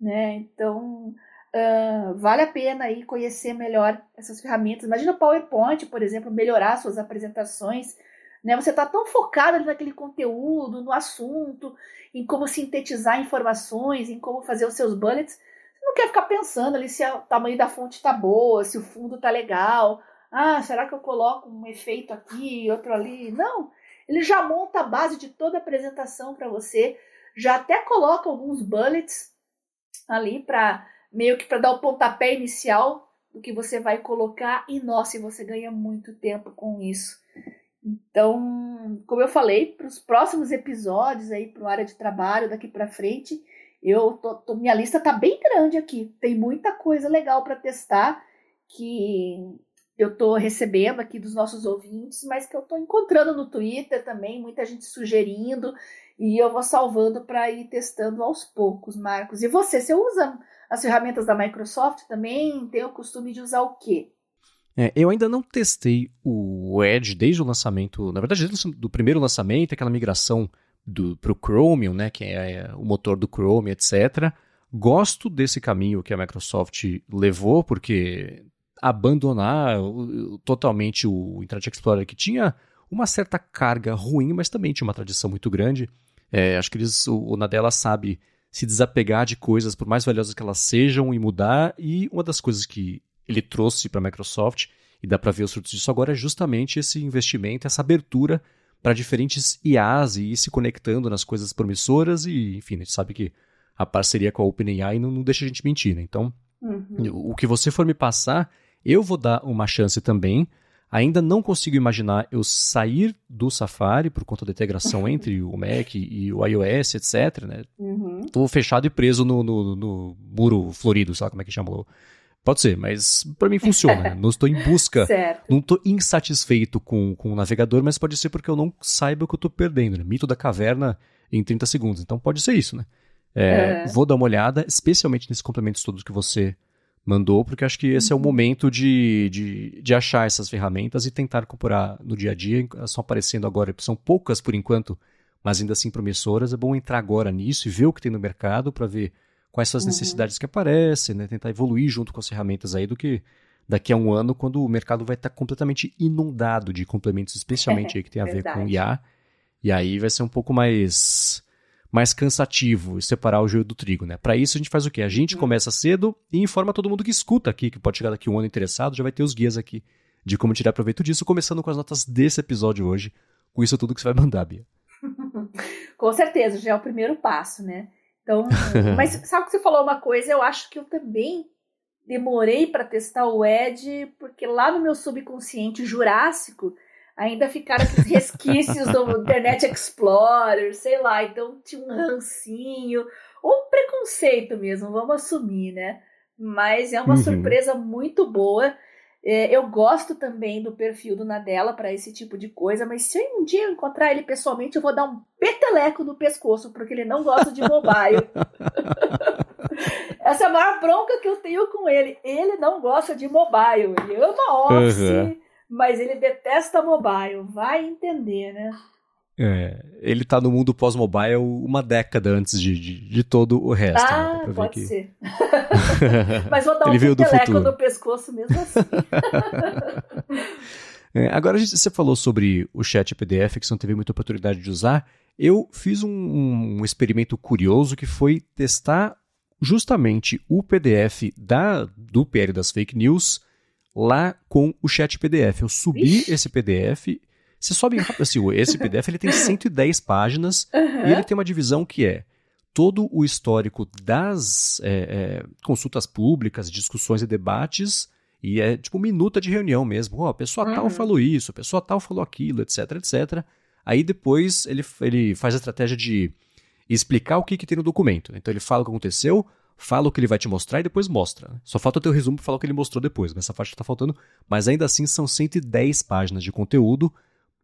né? Então uh, vale a pena aí conhecer melhor essas ferramentas. Imagina o PowerPoint, por exemplo, melhorar suas apresentações né? Você está tão focado ali naquele conteúdo, no assunto, em como sintetizar informações, em como fazer os seus bullets. Você não quer ficar pensando ali se o tamanho da fonte está boa, se o fundo está legal. Ah, será que eu coloco um efeito aqui, outro ali? Não. Ele já monta a base de toda a apresentação para você, já até coloca alguns bullets ali para meio que para dar o pontapé inicial do que você vai colocar e nossa, você ganha muito tempo com isso. Então, como eu falei, para os próximos episódios aí para área de trabalho daqui para frente, eu tô, tô, minha lista tá bem grande aqui. Tem muita coisa legal para testar que eu tô recebendo aqui dos nossos ouvintes, mas que eu tô encontrando no Twitter também, muita gente sugerindo e eu vou salvando para ir testando aos poucos, Marcos. E você, você usa as ferramentas da Microsoft também? Tem o costume de usar o quê? É, eu ainda não testei o Edge desde o lançamento, na verdade, desde o primeiro lançamento, aquela migração para o Chromium, né, que é, é o motor do Chrome, etc. Gosto desse caminho que a Microsoft levou, porque abandonar totalmente o Internet Explorer, que tinha uma certa carga ruim, mas também tinha uma tradição muito grande. É, acho que eles, o, o Nadella sabe se desapegar de coisas, por mais valiosas que elas sejam, e mudar. E uma das coisas que ele trouxe para a Microsoft, e dá para ver os frutos disso agora, é justamente esse investimento, essa abertura para diferentes IAs e ir se conectando nas coisas promissoras e, enfim, a gente sabe que a parceria com a OpenAI não, não deixa a gente mentir, né? Então, uhum. o que você for me passar, eu vou dar uma chance também. Ainda não consigo imaginar eu sair do Safari por conta da integração entre o Mac e o iOS, etc. Né? Uhum. Tô fechado e preso no, no, no muro florido, sabe como é que chamou? Pode ser, mas para mim funciona. Não estou em busca, certo. não estou insatisfeito com, com o navegador, mas pode ser porque eu não saiba o que eu estou perdendo. Né? Mito da caverna em 30 segundos. Então pode ser isso, né? É, uhum. Vou dar uma olhada, especialmente nesses complementos todos que você mandou, porque acho que esse é o uhum. momento de, de, de, achar essas ferramentas e tentar incorporar no dia a dia. Elas estão aparecendo agora, são poucas por enquanto, mas ainda assim promissoras. É bom entrar agora nisso e ver o que tem no mercado para ver quais são as uhum. necessidades que aparecem, né? tentar evoluir junto com as ferramentas aí do que daqui a um ano, quando o mercado vai estar completamente inundado de complementos, especialmente aí que tem a ver com IA. E aí vai ser um pouco mais mais cansativo separar o joio do trigo, né? Para isso a gente faz o quê? A gente uhum. começa cedo e informa todo mundo que escuta aqui, que pode chegar daqui um ano interessado, já vai ter os guias aqui de como tirar proveito disso, começando com as notas desse episódio hoje, com isso tudo que você vai mandar, Bia. com certeza, já é o primeiro passo, né? Então, mas sabe que você falou uma coisa, eu acho que eu também demorei para testar o Edge, porque lá no meu subconsciente jurássico ainda ficaram aqueles resquícios do Internet Explorer, sei lá, então tinha um rancinho, ou um preconceito mesmo, vamos assumir, né? Mas é uma uhum. surpresa muito boa. É, eu gosto também do perfil do Nadella para esse tipo de coisa, mas se um dia eu encontrar ele pessoalmente, eu vou dar um peteleco no pescoço, porque ele não gosta de mobile. Essa é a maior bronca que eu tenho com ele. Ele não gosta de mobile. Ele ama Office, uhum mas ele detesta mobile. Vai entender, né? É, ele tá no mundo pós-mobile uma década antes de, de, de, todo o resto. Né? Ah, né? pode que... ser. Mas vou dar ele um peteleco no pescoço mesmo assim. é, agora você falou sobre o chat PDF que você não teve muita oportunidade de usar. Eu fiz um, um experimento curioso que foi testar justamente o PDF da, do PL das fake news lá com o chat PDF. Eu subi Ixi. esse PDF. Você sobe rápido assim, esse PDF ele tem 110 páginas uhum. e ele tem uma divisão que é todo o histórico das é, é, consultas públicas, discussões e debates, e é tipo minuta de reunião mesmo. Oh, a pessoa uhum. tal falou isso, a pessoa tal falou aquilo, etc, etc. Aí depois ele, ele faz a estratégia de explicar o que, que tem no documento. Então ele fala o que aconteceu, fala o que ele vai te mostrar e depois mostra. Só falta o resumo para falar o que ele mostrou depois, mas essa parte está faltando. Mas ainda assim são 110 páginas de conteúdo.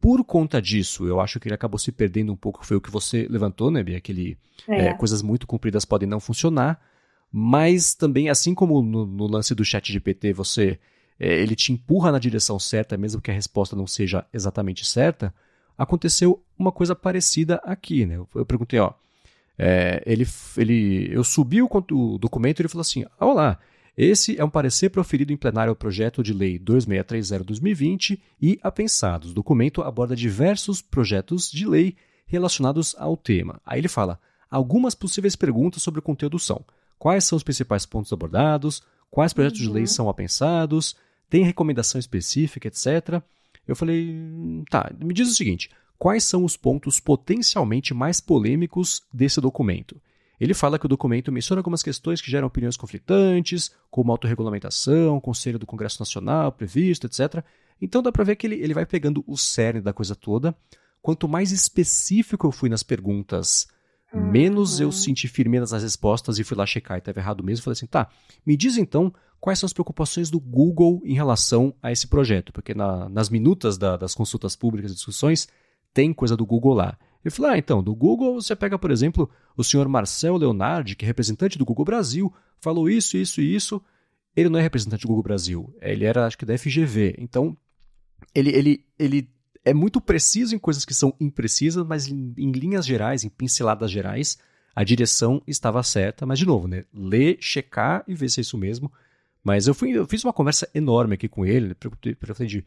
Por conta disso, eu acho que ele acabou se perdendo um pouco. Foi o que você levantou, né, Bia? Aquele, é. É, coisas muito compridas podem não funcionar. Mas também, assim como no, no lance do chat GPT, você é, ele te empurra na direção certa, mesmo que a resposta não seja exatamente certa, aconteceu uma coisa parecida aqui, né? Eu, eu perguntei, ó, é, ele, ele, eu subi o, o documento e ele falou assim: Olá, esse é um parecer proferido em plenário ao projeto de lei 2630-2020 e apensados. O documento aborda diversos projetos de lei relacionados ao tema. Aí ele fala: algumas possíveis perguntas sobre o conteúdo são: quais são os principais pontos abordados, quais projetos uhum. de lei uhum. são apensados, tem recomendação específica, etc. Eu falei: tá, me diz o seguinte: quais são os pontos potencialmente mais polêmicos desse documento. Ele fala que o documento menciona algumas questões que geram opiniões conflitantes, como autorregulamentação, Conselho do Congresso Nacional previsto, etc. Então dá para ver que ele, ele vai pegando o cerne da coisa toda. Quanto mais específico eu fui nas perguntas, uhum. menos eu senti firmeza nas respostas e fui lá checar e estava errado mesmo. Falei assim, tá, me diz então quais são as preocupações do Google em relação a esse projeto, porque na, nas minutas da, das consultas públicas e discussões tem coisa do Google lá. Eu falei, ah, então, do Google você pega, por exemplo, o senhor Marcel Leonardi, que é representante do Google Brasil, falou isso, isso e isso. Ele não é representante do Google Brasil, ele era, acho que, da FGV. Então, ele, ele, ele é muito preciso em coisas que são imprecisas, mas em, em linhas gerais, em pinceladas gerais, a direção estava certa. Mas, de novo, né, ler, checar e ver se é isso mesmo. Mas eu, fui, eu fiz uma conversa enorme aqui com ele, perguntei de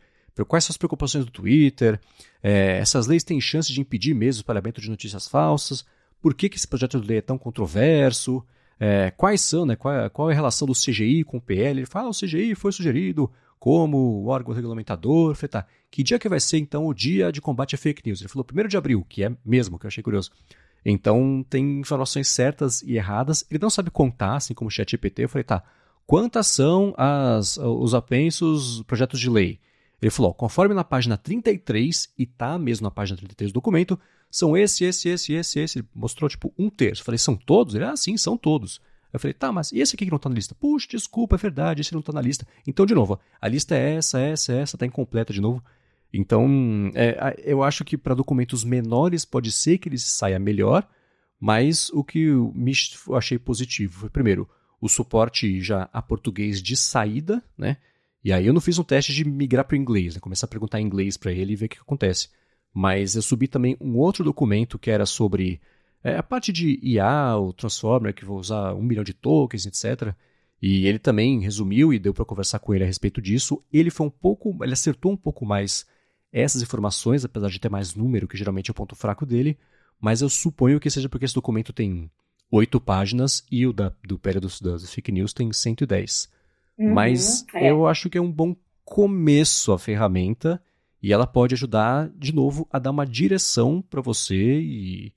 Quais são as preocupações do Twitter? É, essas leis têm chance de impedir mesmo o espalhamento de notícias falsas? Por que, que esse projeto de lei é tão controverso? É, quais são, né, qual, é, qual é a relação do CGI com o PL? Ele fala, ah, o CGI foi sugerido como órgão regulamentador. Falei, tá, que dia que vai ser então o dia de combate a fake news? Ele falou, 1 de abril, que é mesmo, que eu achei curioso. Então tem informações certas e erradas. Ele não sabe contar, assim como o ChatGPT. Eu falei, tá, quantas são as, os apensos, projetos de lei? Ele falou, conforme na página 33, e tá mesmo na página 33 do documento, são esse, esse, esse, esse, esse. Ele mostrou, tipo, um terço. Eu falei, são todos? Ele, ah, sim, são todos. Eu falei, tá, mas e esse aqui que não tá na lista? Puxa, desculpa, é verdade, esse não tá na lista. Então, de novo, a lista é essa, essa, essa, tá incompleta de novo. Então, é, eu acho que para documentos menores pode ser que ele saia melhor, mas o que me achei positivo foi, primeiro, o suporte já a português de saída, né? E aí eu não fiz um teste de migrar para o inglês, né? começar a perguntar em inglês para ele e ver o que, acontece. Mas eu subi também um outro documento que era sobre é, a parte de IA, o Transformer, que vou usar um milhão de tokens, etc. E ele também resumiu e deu para conversar com ele a respeito disso. Ele foi um pouco, ele acertou um pouco mais essas informações, apesar de ter mais número, que geralmente é o ponto fraco dele mas eu suponho que seja porque esse documento tem oito páginas e o da, do período das fake news tem 110. Uhum, mas é. eu acho que é um bom começo a ferramenta e ela pode ajudar, de novo, a dar uma direção para você e,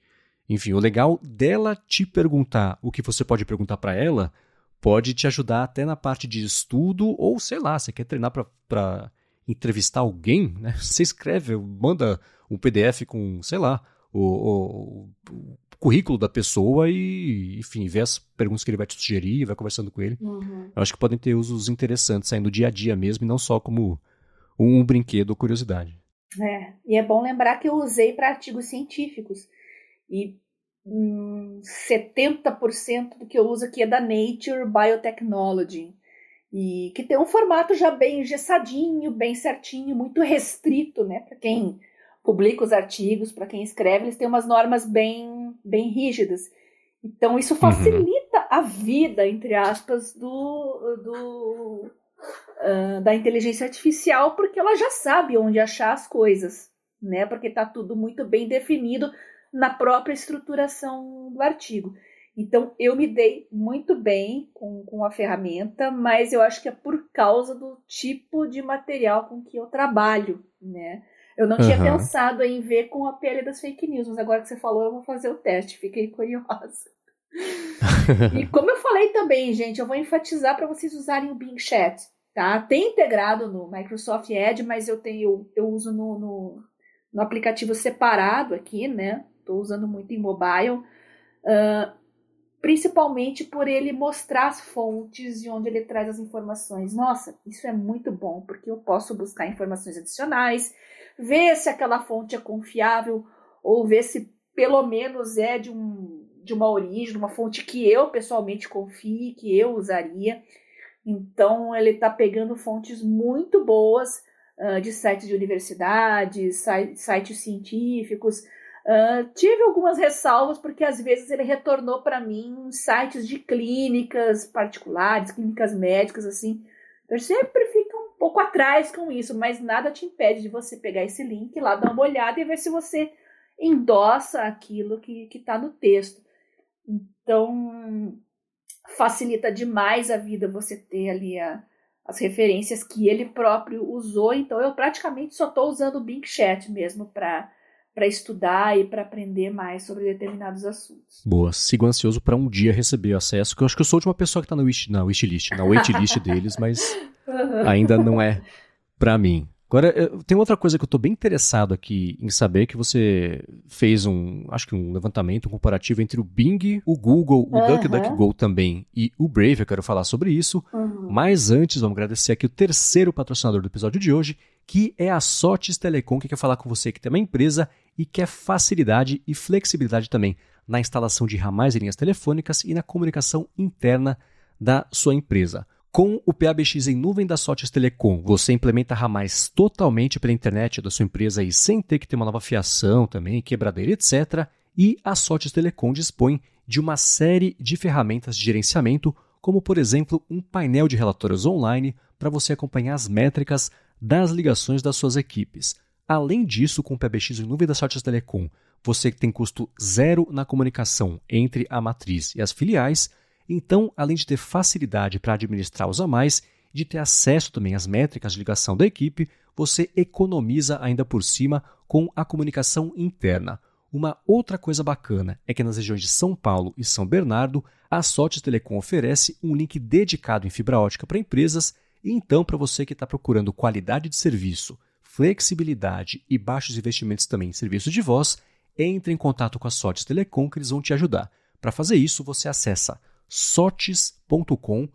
enfim, o legal dela te perguntar o que você pode perguntar para ela pode te ajudar até na parte de estudo ou, sei lá, você quer treinar para entrevistar alguém, né? Você escreve, manda um PDF com, sei lá, o, o, o, currículo da pessoa e, enfim, ver as perguntas que ele vai te sugerir, vai conversando com ele. Uhum. Eu acho que podem ter usos interessantes saindo dia a dia mesmo e não só como um, um brinquedo ou curiosidade. É, e é bom lembrar que eu usei para artigos científicos. E hum, 70% do que eu uso aqui é da Nature Biotechnology. E que tem um formato já bem engessadinho, bem certinho, muito restrito, né? Para quem publica os artigos, para quem escreve, eles têm umas normas bem, bem rígidas. Então, isso facilita uhum. a vida, entre aspas, do, do uh, da inteligência artificial, porque ela já sabe onde achar as coisas, né? Porque está tudo muito bem definido na própria estruturação do artigo. Então, eu me dei muito bem com, com a ferramenta, mas eu acho que é por causa do tipo de material com que eu trabalho, né? Eu não uhum. tinha pensado em ver com a pele das fake news, mas agora que você falou, eu vou fazer o teste. Fiquei curiosa. e como eu falei também, gente, eu vou enfatizar para vocês usarem o Bing Chat, tá? Tem integrado no Microsoft Edge, mas eu tenho eu, uso no, no, no, aplicativo separado aqui, né? Estou usando muito em mobile, uh, principalmente por ele mostrar as fontes de onde ele traz as informações. Nossa, isso é muito bom, porque eu posso buscar informações adicionais, ver se aquela fonte é confiável ou ver se pelo menos é de, um, de uma origem, uma fonte que eu pessoalmente confie, que eu usaria. Então, ele está pegando fontes muito boas uh, de sites de universidades, sites científicos. Uh, tive algumas ressalvas, porque às vezes ele retornou para mim sites de clínicas particulares, clínicas médicas, assim. Eu sempre fico pouco atrás com isso, mas nada te impede de você pegar esse link lá, dar uma olhada e ver se você endossa aquilo que está no texto. Então, facilita demais a vida você ter ali a, as referências que ele próprio usou. Então, eu praticamente só estou usando o Bing Chat mesmo para para estudar e para aprender mais sobre determinados assuntos. Boa, sigo ansioso para um dia receber acesso, que eu acho que eu sou a última pessoa que está na wish, na wishlist, na waitlist deles, mas ainda não é para mim. Agora, tem outra coisa que eu estou bem interessado aqui em saber, que você fez um, acho que um levantamento, um comparativo entre o Bing, o Google, o uhum. DuckDuckGo também e o Brave, eu quero falar sobre isso. Uhum. Mas antes, vamos agradecer aqui o terceiro patrocinador do episódio de hoje, que é a Sotes Telecom, que quer falar com você que tem uma empresa e quer facilidade e flexibilidade também na instalação de ramais e linhas telefônicas e na comunicação interna da sua empresa. Com o PABX em nuvem da Sotes Telecom, você implementa ramais totalmente pela internet da sua empresa e sem ter que ter uma nova fiação também, quebradeira, etc. E a Sotes Telecom dispõe de uma série de ferramentas de gerenciamento, como por exemplo um painel de relatórios online para você acompanhar as métricas das ligações das suas equipes. Além disso, com o PBX em nuvem da Sotes Telecom, você tem custo zero na comunicação entre a matriz e as filiais então, além de ter facilidade para administrar os a mais de ter acesso também às métricas de ligação da equipe, você economiza ainda por cima com a comunicação interna. Uma outra coisa bacana é que nas regiões de São Paulo e São Bernardo, a Sotes Telecom oferece um link dedicado em fibra ótica para empresas então para você que está procurando qualidade de serviço, flexibilidade e baixos investimentos também em serviço de voz, entre em contato com a Sotes Telecom que eles vão te ajudar. Para fazer isso, você acessa sotes.com.br,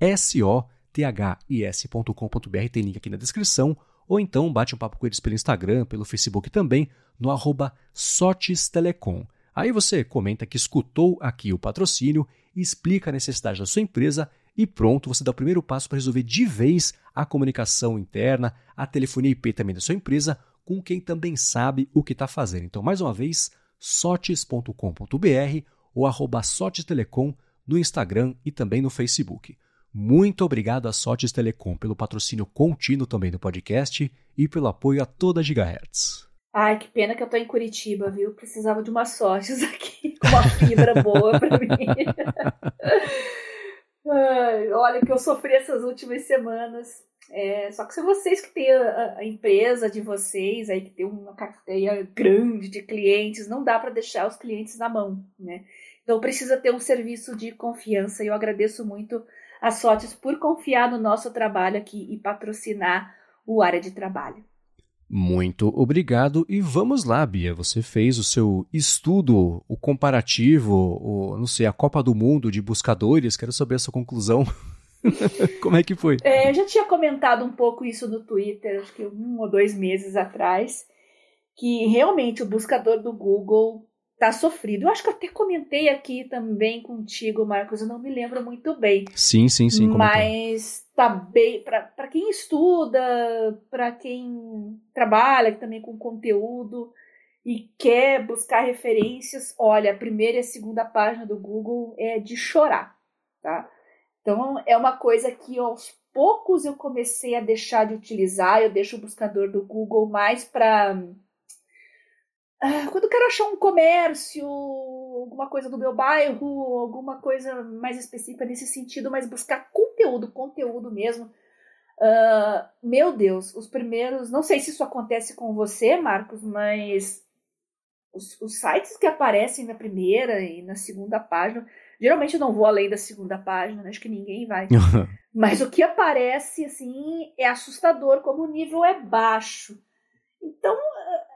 S-O-T-H-I-S.com.br, tem link aqui na descrição, ou então bate um papo com eles pelo Instagram, pelo Facebook também, no arroba Sotes Telecom. Aí você comenta que escutou aqui o patrocínio, explica a necessidade da sua empresa e pronto, você dá o primeiro passo para resolver de vez a comunicação interna, a telefonia IP também da sua empresa, com quem também sabe o que está fazendo. Então, mais uma vez, sotes.com.br ou arroba Sotes Telecom no Instagram e também no Facebook. Muito obrigado a Sotes Telecom pelo patrocínio contínuo também do podcast e pelo apoio a toda a Gigahertz. Ai, que pena que eu tô em Curitiba, viu? Precisava de umas sortes aqui, com uma fibra boa para mim. Ai, olha que eu sofri essas últimas semanas. É, só que se vocês que têm a, a, empresa de vocês, aí que tem uma carteira grande de clientes, não dá para deixar os clientes na mão, né? Então precisa ter um serviço de confiança e eu agradeço muito a Sotes por confiar no nosso trabalho aqui e patrocinar o área de trabalho. Muito obrigado e vamos lá, Bia. Você fez o seu estudo, o comparativo, o, não sei, a Copa do Mundo de buscadores. Quero saber a sua conclusão. Como é que foi? É, eu já tinha comentado um pouco isso no Twitter, acho que um ou dois meses atrás, que realmente o buscador do Google tá sofrido. Eu acho que eu até comentei aqui também contigo, Marcos, eu não me lembro muito bem. Sim, sim, sim. Mas tá bem para quem estuda, para quem trabalha também com conteúdo e quer buscar referências, olha, a primeira e a segunda página do Google é de chorar, tá? Então é uma coisa que aos poucos eu comecei a deixar de utilizar, eu deixo o buscador do Google mais para ah, quando eu quero achar um comércio, alguma coisa do meu bairro, alguma coisa mais específica nesse sentido, mas buscar conteúdo, conteúdo mesmo. Uh, meu Deus, os primeiros. Não sei se isso acontece com você, Marcos, mas os, os, sites que aparecem na primeira e na segunda página. Geralmente eu não vou além da segunda página, né? acho que ninguém vai. mas o que aparece, assim, é assustador, como o nível é baixo. Então,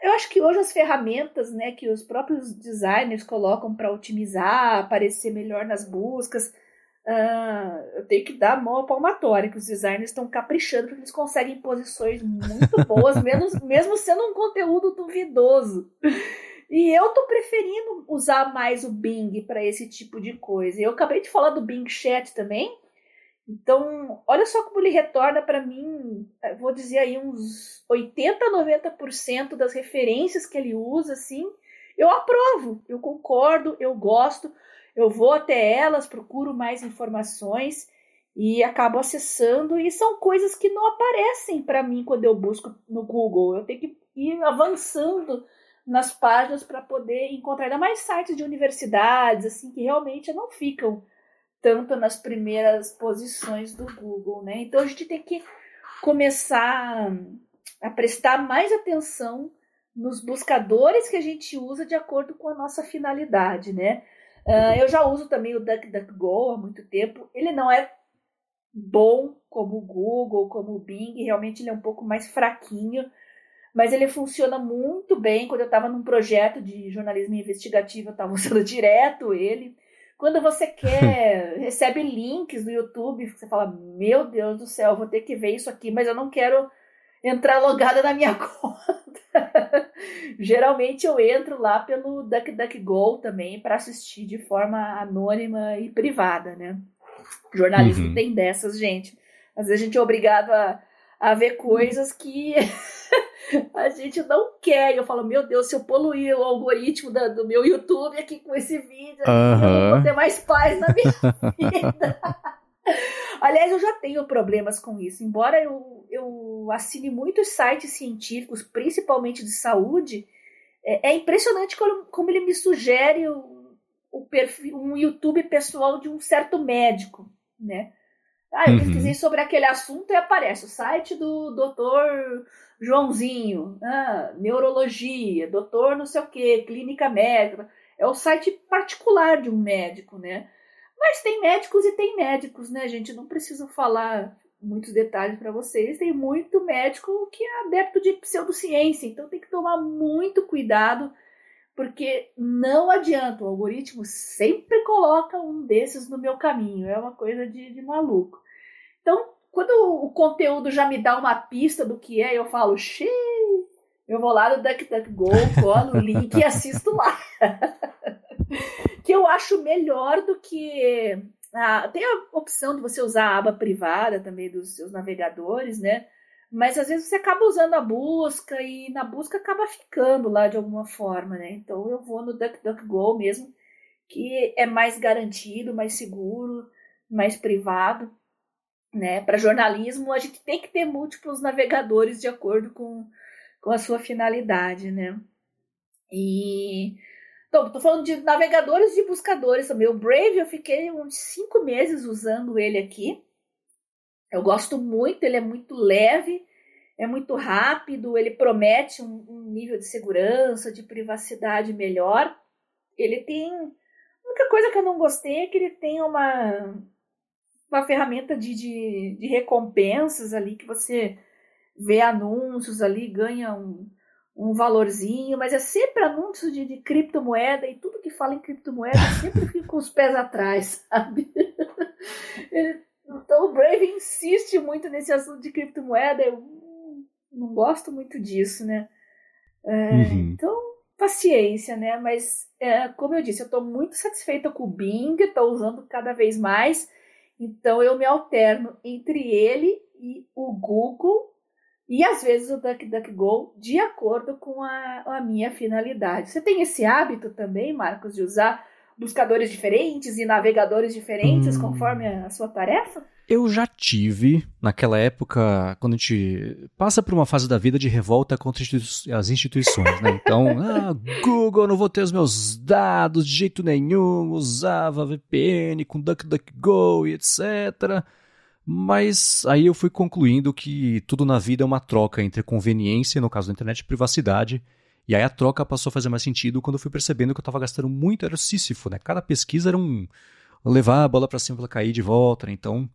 eu acho que hoje as ferramentas né, que os próprios designers colocam para otimizar, aparecer melhor nas buscas, uh, eu tenho que dar a mão à palmatória, que os designers estão caprichando porque eles conseguem posições muito boas, mesmo, mesmo sendo um conteúdo duvidoso. E eu tô preferindo usar mais o Bing para esse tipo de coisa. Eu acabei de falar do Bing Chat também, então, olha só como ele retorna para mim, vou dizer aí uns 80, 90% das referências que ele usa, assim, eu aprovo, eu concordo, eu gosto, eu vou até elas, procuro mais informações e acabo acessando e são coisas que não aparecem para mim quando eu busco no Google. Eu tenho que ir avançando nas páginas para poder encontrar ainda mais sites de universidades assim que realmente não ficam tanto nas primeiras posições do Google, né? Então a gente tem que começar a prestar mais atenção nos buscadores que a gente usa de acordo com a nossa finalidade, né? Uh, eu já uso também o DuckDuckGo há muito tempo. Ele não é bom como o Google, como o Bing, realmente ele é um pouco mais fraquinho, mas ele funciona muito bem. Quando eu estava num projeto de jornalismo investigativo, eu estava usando direto ele. Quando você quer, recebe links no YouTube, você fala: Meu Deus do céu, vou ter que ver isso aqui, mas eu não quero entrar logada na minha conta. Geralmente eu entro lá pelo DuckDuckGo também para assistir de forma anônima e privada, né? Jornalismo uhum. tem dessas, gente. Às vezes a gente é obrigado a, a ver coisas que a gente não quer. Eu falo, meu Deus, se eu poluir o algoritmo da, do meu YouTube aqui com esse vídeo, eu não vou ter mais paz na minha vida. Aliás, eu já tenho problemas com isso. Embora eu, eu assine muitos sites científicos, principalmente de saúde, é, é impressionante como, como, ele me sugere o, o perfil, um YouTube pessoal de um certo médico, né? Ah, eu uhum. pesquisei sobre aquele assunto e aparece o site do doutor Joãozinho, ah, neurologia, doutor não sei o que, clínica médica. É o site particular de um médico, né? Mas tem médicos e tem médicos, né, gente? Não preciso falar muitos detalhes para vocês. Tem muito médico que é adepto de pseudociência, então tem que tomar muito cuidado, porque não adianta, o algoritmo sempre coloca um desses no meu caminho, é uma coisa de, de maluco. Então, quando o conteúdo já me dá uma pista do que é, eu falo, xiii, eu vou lá no DuckDuckGo, colo o link e assisto lá. que eu acho melhor do que. Ah, tem a opção de você usar a aba privada também dos seus navegadores, né? Mas às vezes você acaba usando a busca e na busca acaba ficando lá de alguma forma, né? Então eu vou no DuckDuckGo mesmo, que é mais garantido, mais seguro, mais privado, né? Para jornalismo a gente tem que ter múltiplos navegadores de acordo com com a sua finalidade, né? E então, tô falando de navegadores e buscadores também. O Brave eu fiquei uns cinco meses usando ele aqui. Eu gosto muito, ele é muito leve, é muito rápido, ele promete um, um nível de segurança, de privacidade melhor. Ele tem. A única coisa que eu não gostei é que ele tem uma, uma ferramenta de, de, de recompensas ali que você vê anúncios ali, ganha um, um valorzinho, mas é sempre anúncio de, de criptomoeda e tudo que fala em criptomoeda sempre fica com os pés atrás, sabe? então o Brave insiste muito nesse assunto de criptomoeda, eu não gosto muito disso, né? É, uhum. Então, paciência, né? Mas, é, como eu disse, eu estou muito satisfeita com o Bing, estou usando cada vez mais, então eu me alterno entre ele e o Google e às vezes o DuckDuckGo de acordo com a, a minha finalidade. Você tem esse hábito também, Marcos, de usar buscadores diferentes e navegadores diferentes hum. conforme a sua tarefa? Eu já tive, naquela época, quando a gente passa por uma fase da vida de revolta contra as instituições, né? Então, ah, Google, não vou ter os meus dados de jeito nenhum, usava VPN com DuckDuckGo e etc. Mas aí eu fui concluindo que tudo na vida é uma troca entre conveniência, no caso da internet, e privacidade. E aí a troca passou a fazer mais sentido quando eu fui percebendo que eu estava gastando muito, era Sísifo, né? Cada pesquisa era um levar a bola para cima para cair de volta, né? Então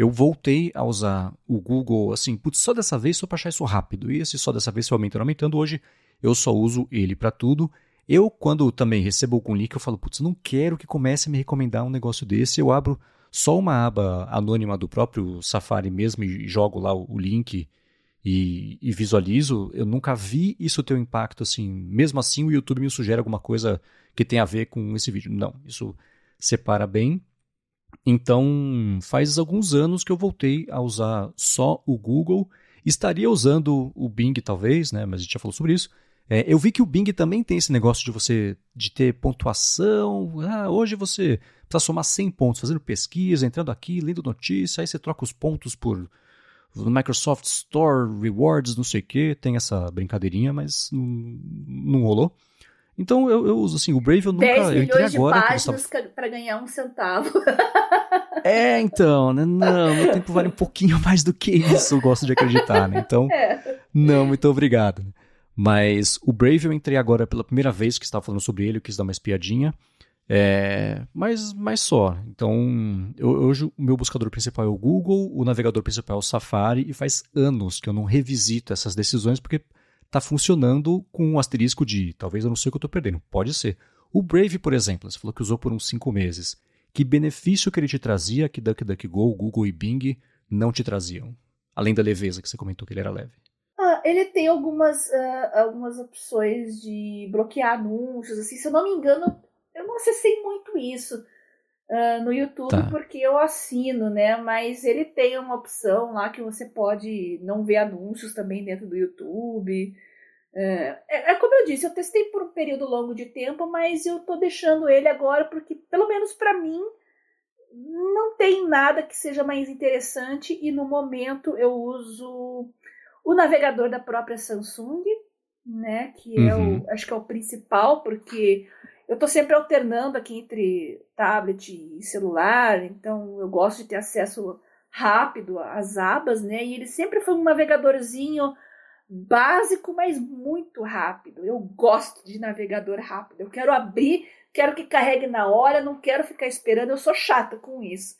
eu voltei a usar o Google assim, putz, só dessa vez só para achar isso rápido. E esse só dessa vez foi aumentando, aumentando. Hoje eu só uso ele para tudo. Eu, quando também recebo algum link, eu falo, putz, não quero que comece a me recomendar um negócio desse. Eu abro só uma aba anônima do próprio Safari mesmo e jogo lá o link e, e, visualizo, eu nunca vi isso ter um impacto assim. Mesmo assim, o YouTube me sugere alguma coisa que tem a ver com esse vídeo. Não, isso separa bem. Então, faz alguns anos que eu voltei a usar só o Google. Estaria usando o Bing, talvez, né? Mas a gente já falou sobre isso. É, eu vi que o Bing também tem esse negócio de você de ter pontuação. Ah, hoje você precisa somar 100 pontos, fazendo pesquisa, entrando aqui, lendo notícia, aí você troca os pontos por Microsoft Store, Rewards, não sei o que. Tem essa brincadeirinha, mas não, não rolou. Então eu, eu, uso assim, o Brave eu nunca. 10 eu entrei agora. De páginas tava... para ganhar um centavo. É, então, né? Não, meu tempo vale um pouquinho mais do que isso, eu gosto de acreditar, né? Então, é. não, muito obrigado. Mas o Brave eu entrei agora pela primeira vez que estava falando sobre ele, eu quis dar uma espiadinha. É, mas, mas só. Então, eu, hoje o meu buscador principal é o Google, o navegador principal é o Safari, e faz anos que eu não revisito essas decisões porque está funcionando com um asterisco de talvez eu não sei o que eu estou perdendo. Pode ser. O Brave, por exemplo, você falou que usou por uns cinco meses. Que benefício que ele te trazia que DuckDuckGo, Google e Bing não te traziam? Além da leveza que você comentou que ele era leve. Ah, ele tem algumas, uh, algumas opções de bloquear anúncios, assim, se eu não me engano, eu não acessei muito isso uh, no YouTube tá. porque eu assino, né? Mas ele tem uma opção lá que você pode não ver anúncios também dentro do YouTube. É, é, é, como eu disse, eu testei por um período longo de tempo, mas eu tô deixando ele agora porque, pelo menos para mim, não tem nada que seja mais interessante e no momento eu uso o navegador da própria Samsung, né, que é uhum. o, acho que é o principal, porque eu estou sempre alternando aqui entre tablet e celular, então eu gosto de ter acesso rápido as abas, né? E ele sempre foi um navegadorzinho básico, mas muito rápido. Eu gosto de navegador rápido. Eu quero abrir, quero que carregue na hora, não quero ficar esperando. Eu sou chata com isso.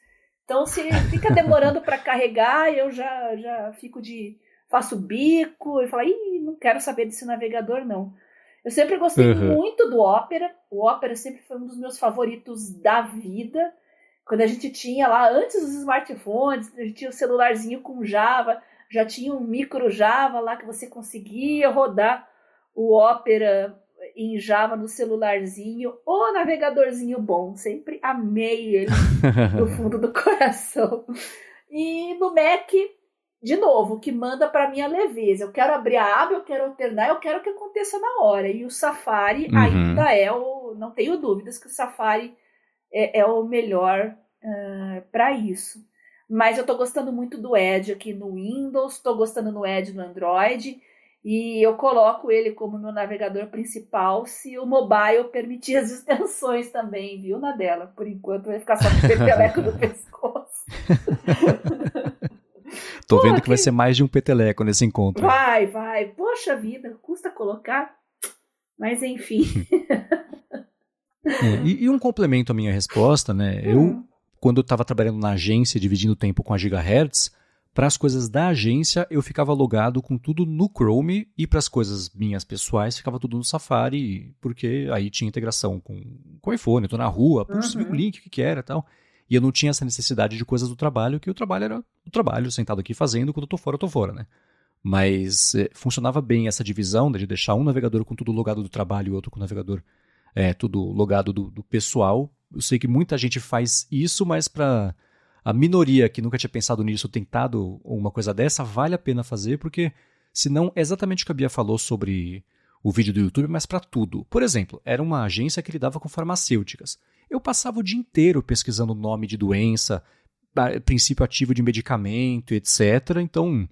Então, se fica demorando para carregar, eu já, já fico de. faço bico e falo, ih, não quero saber desse navegador, não. Eu sempre gostei uhum. muito do Opera. O Opera sempre foi um dos meus favoritos da vida. Quando a gente tinha lá, antes dos smartphones, a gente tinha o um celularzinho com Java, já tinha um micro Java lá que você conseguia rodar o Opera em Java no celularzinho. O navegadorzinho bom, sempre amei ele do fundo do coração. E no Mac, de novo, que manda para minha leveza. Eu quero abrir a aba, eu quero alternar, eu quero que aconteça na hora. E o Safari uhum. ainda é o. Não tenho dúvidas que o Safari é, é o melhor uh, para isso. Mas eu estou gostando muito do Edge aqui no Windows, estou gostando do Edge no Android. E eu coloco ele como meu navegador principal se o mobile permitir as extensões também, viu, Nadela? Por enquanto vai ficar só com o peteleco do pescoço. Tô Pô, vendo que, que vai ser mais de um peteleco nesse encontro. Vai, vai. Poxa vida, custa colocar. Mas enfim. é, e, e, um complemento à minha resposta, né? Hum. Eu, quando eu estava trabalhando na agência, dividindo o tempo com a Gigahertz, para as coisas da agência eu ficava logado com tudo no Chrome e para as coisas minhas pessoais ficava tudo no Safari, porque aí tinha integração com, com o iPhone, eu tô na rua, putz, uhum. o link, o que que era tal. E eu não tinha essa necessidade de coisas do trabalho, que o trabalho era o trabalho, sentado aqui fazendo, quando eu tô fora, eu tô fora, né? Mas é, funcionava bem essa divisão de deixar um navegador com tudo logado do trabalho e outro com o navegador é, tudo logado do, do pessoal. Eu sei que muita gente faz isso, mas para a minoria que nunca tinha pensado nisso, tentado uma coisa dessa, vale a pena fazer, porque senão é exatamente o que a Bia falou sobre o vídeo do YouTube, mas para tudo. Por exemplo, era uma agência que lidava com farmacêuticas eu passava o dia inteiro pesquisando nome de doença, princípio ativo de medicamento, etc. Então,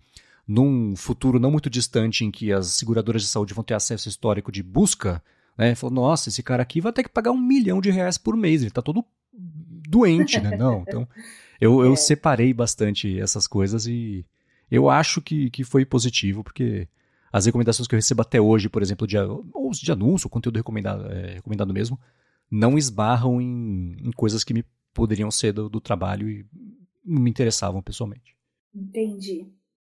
num futuro não muito distante em que as seguradoras de saúde vão ter acesso histórico de busca, né? Falou, nossa, esse cara aqui vai ter que pagar um milhão de reais por mês, ele está todo doente, né? Não, então eu, eu é. separei bastante essas coisas e eu acho que, que foi positivo, porque as recomendações que eu recebo até hoje, por exemplo, de, ou de anúncio, conteúdo recomendado, é, recomendado mesmo, não esbarram em, em coisas que me poderiam ser do, do trabalho e me interessavam pessoalmente. Entendi.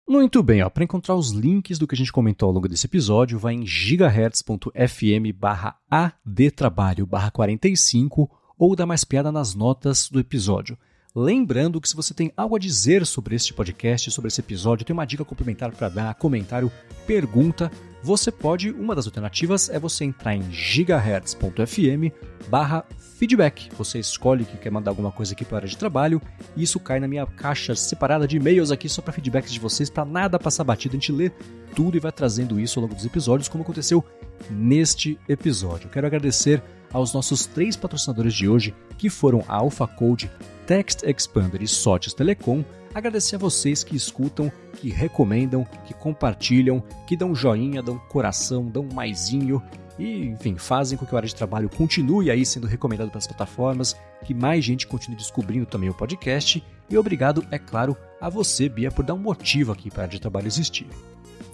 Muito bem, para encontrar os links do que a gente comentou ao longo desse episódio, vai em gigahertz.fm barra adtrabalho barra 45 ou dá mais piada nas notas do episódio. Lembrando que se você tem algo a dizer sobre este podcast, sobre esse episódio, tem uma dica complementar para dar, comentário, pergunta, você pode, uma das alternativas é você entrar em gigahertz.fm barra feedback. Você escolhe que quer mandar alguma coisa aqui para a área de trabalho e isso cai na minha caixa separada de e-mails aqui só para feedbacks de vocês, para nada passar batido. A gente lê tudo e vai trazendo isso ao longo dos episódios, como aconteceu neste episódio. Quero agradecer aos nossos três patrocinadores de hoje, que foram a Alpha Code, Text Expander e Sotes Telecom, agradecer a vocês que escutam, que recomendam, que compartilham, que dão joinha, dão coração, dão maisinho e, enfim, fazem com que a área de trabalho continue aí sendo recomendado pelas plataformas, que mais gente continue descobrindo também o podcast. E obrigado, é claro, a você, Bia, por dar um motivo aqui para a área de trabalho existir.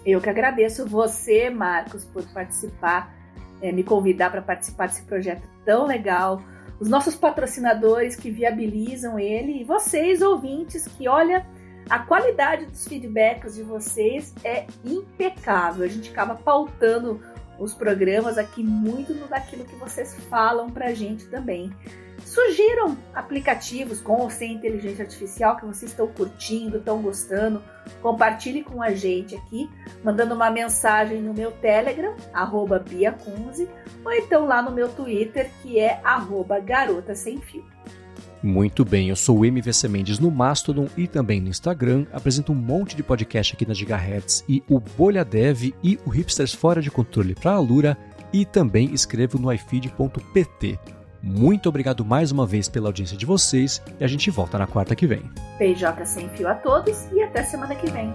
Eu que agradeço você, Marcos, por participar, é, me convidar para participar desse projeto tão legal os nossos patrocinadores que viabilizam ele e vocês, ouvintes, que olha, a qualidade dos feedbacks de vocês é impecável. A gente acaba pautando os programas aqui muito no daquilo que vocês falam pra gente também. Sugiram aplicativos com ou sem inteligência artificial que vocês estão curtindo, estão gostando. Compartilhe com a gente aqui, mandando uma mensagem no meu Telegram, arroba BiaCunze, ou então lá no meu Twitter, que é arroba Garota Sem Fio. Muito bem, eu sou o MVC Mendes no Mastodon e também no Instagram. Apresento um monte de podcast aqui na Gigahertz e o Bolha Dev e o Hipsters Fora de Controle para a Lura e também escrevo no ifeed.pt. Muito obrigado mais uma vez pela audiência de vocês e a gente volta na quarta que vem. PJ sem fio a todos e até semana que vem.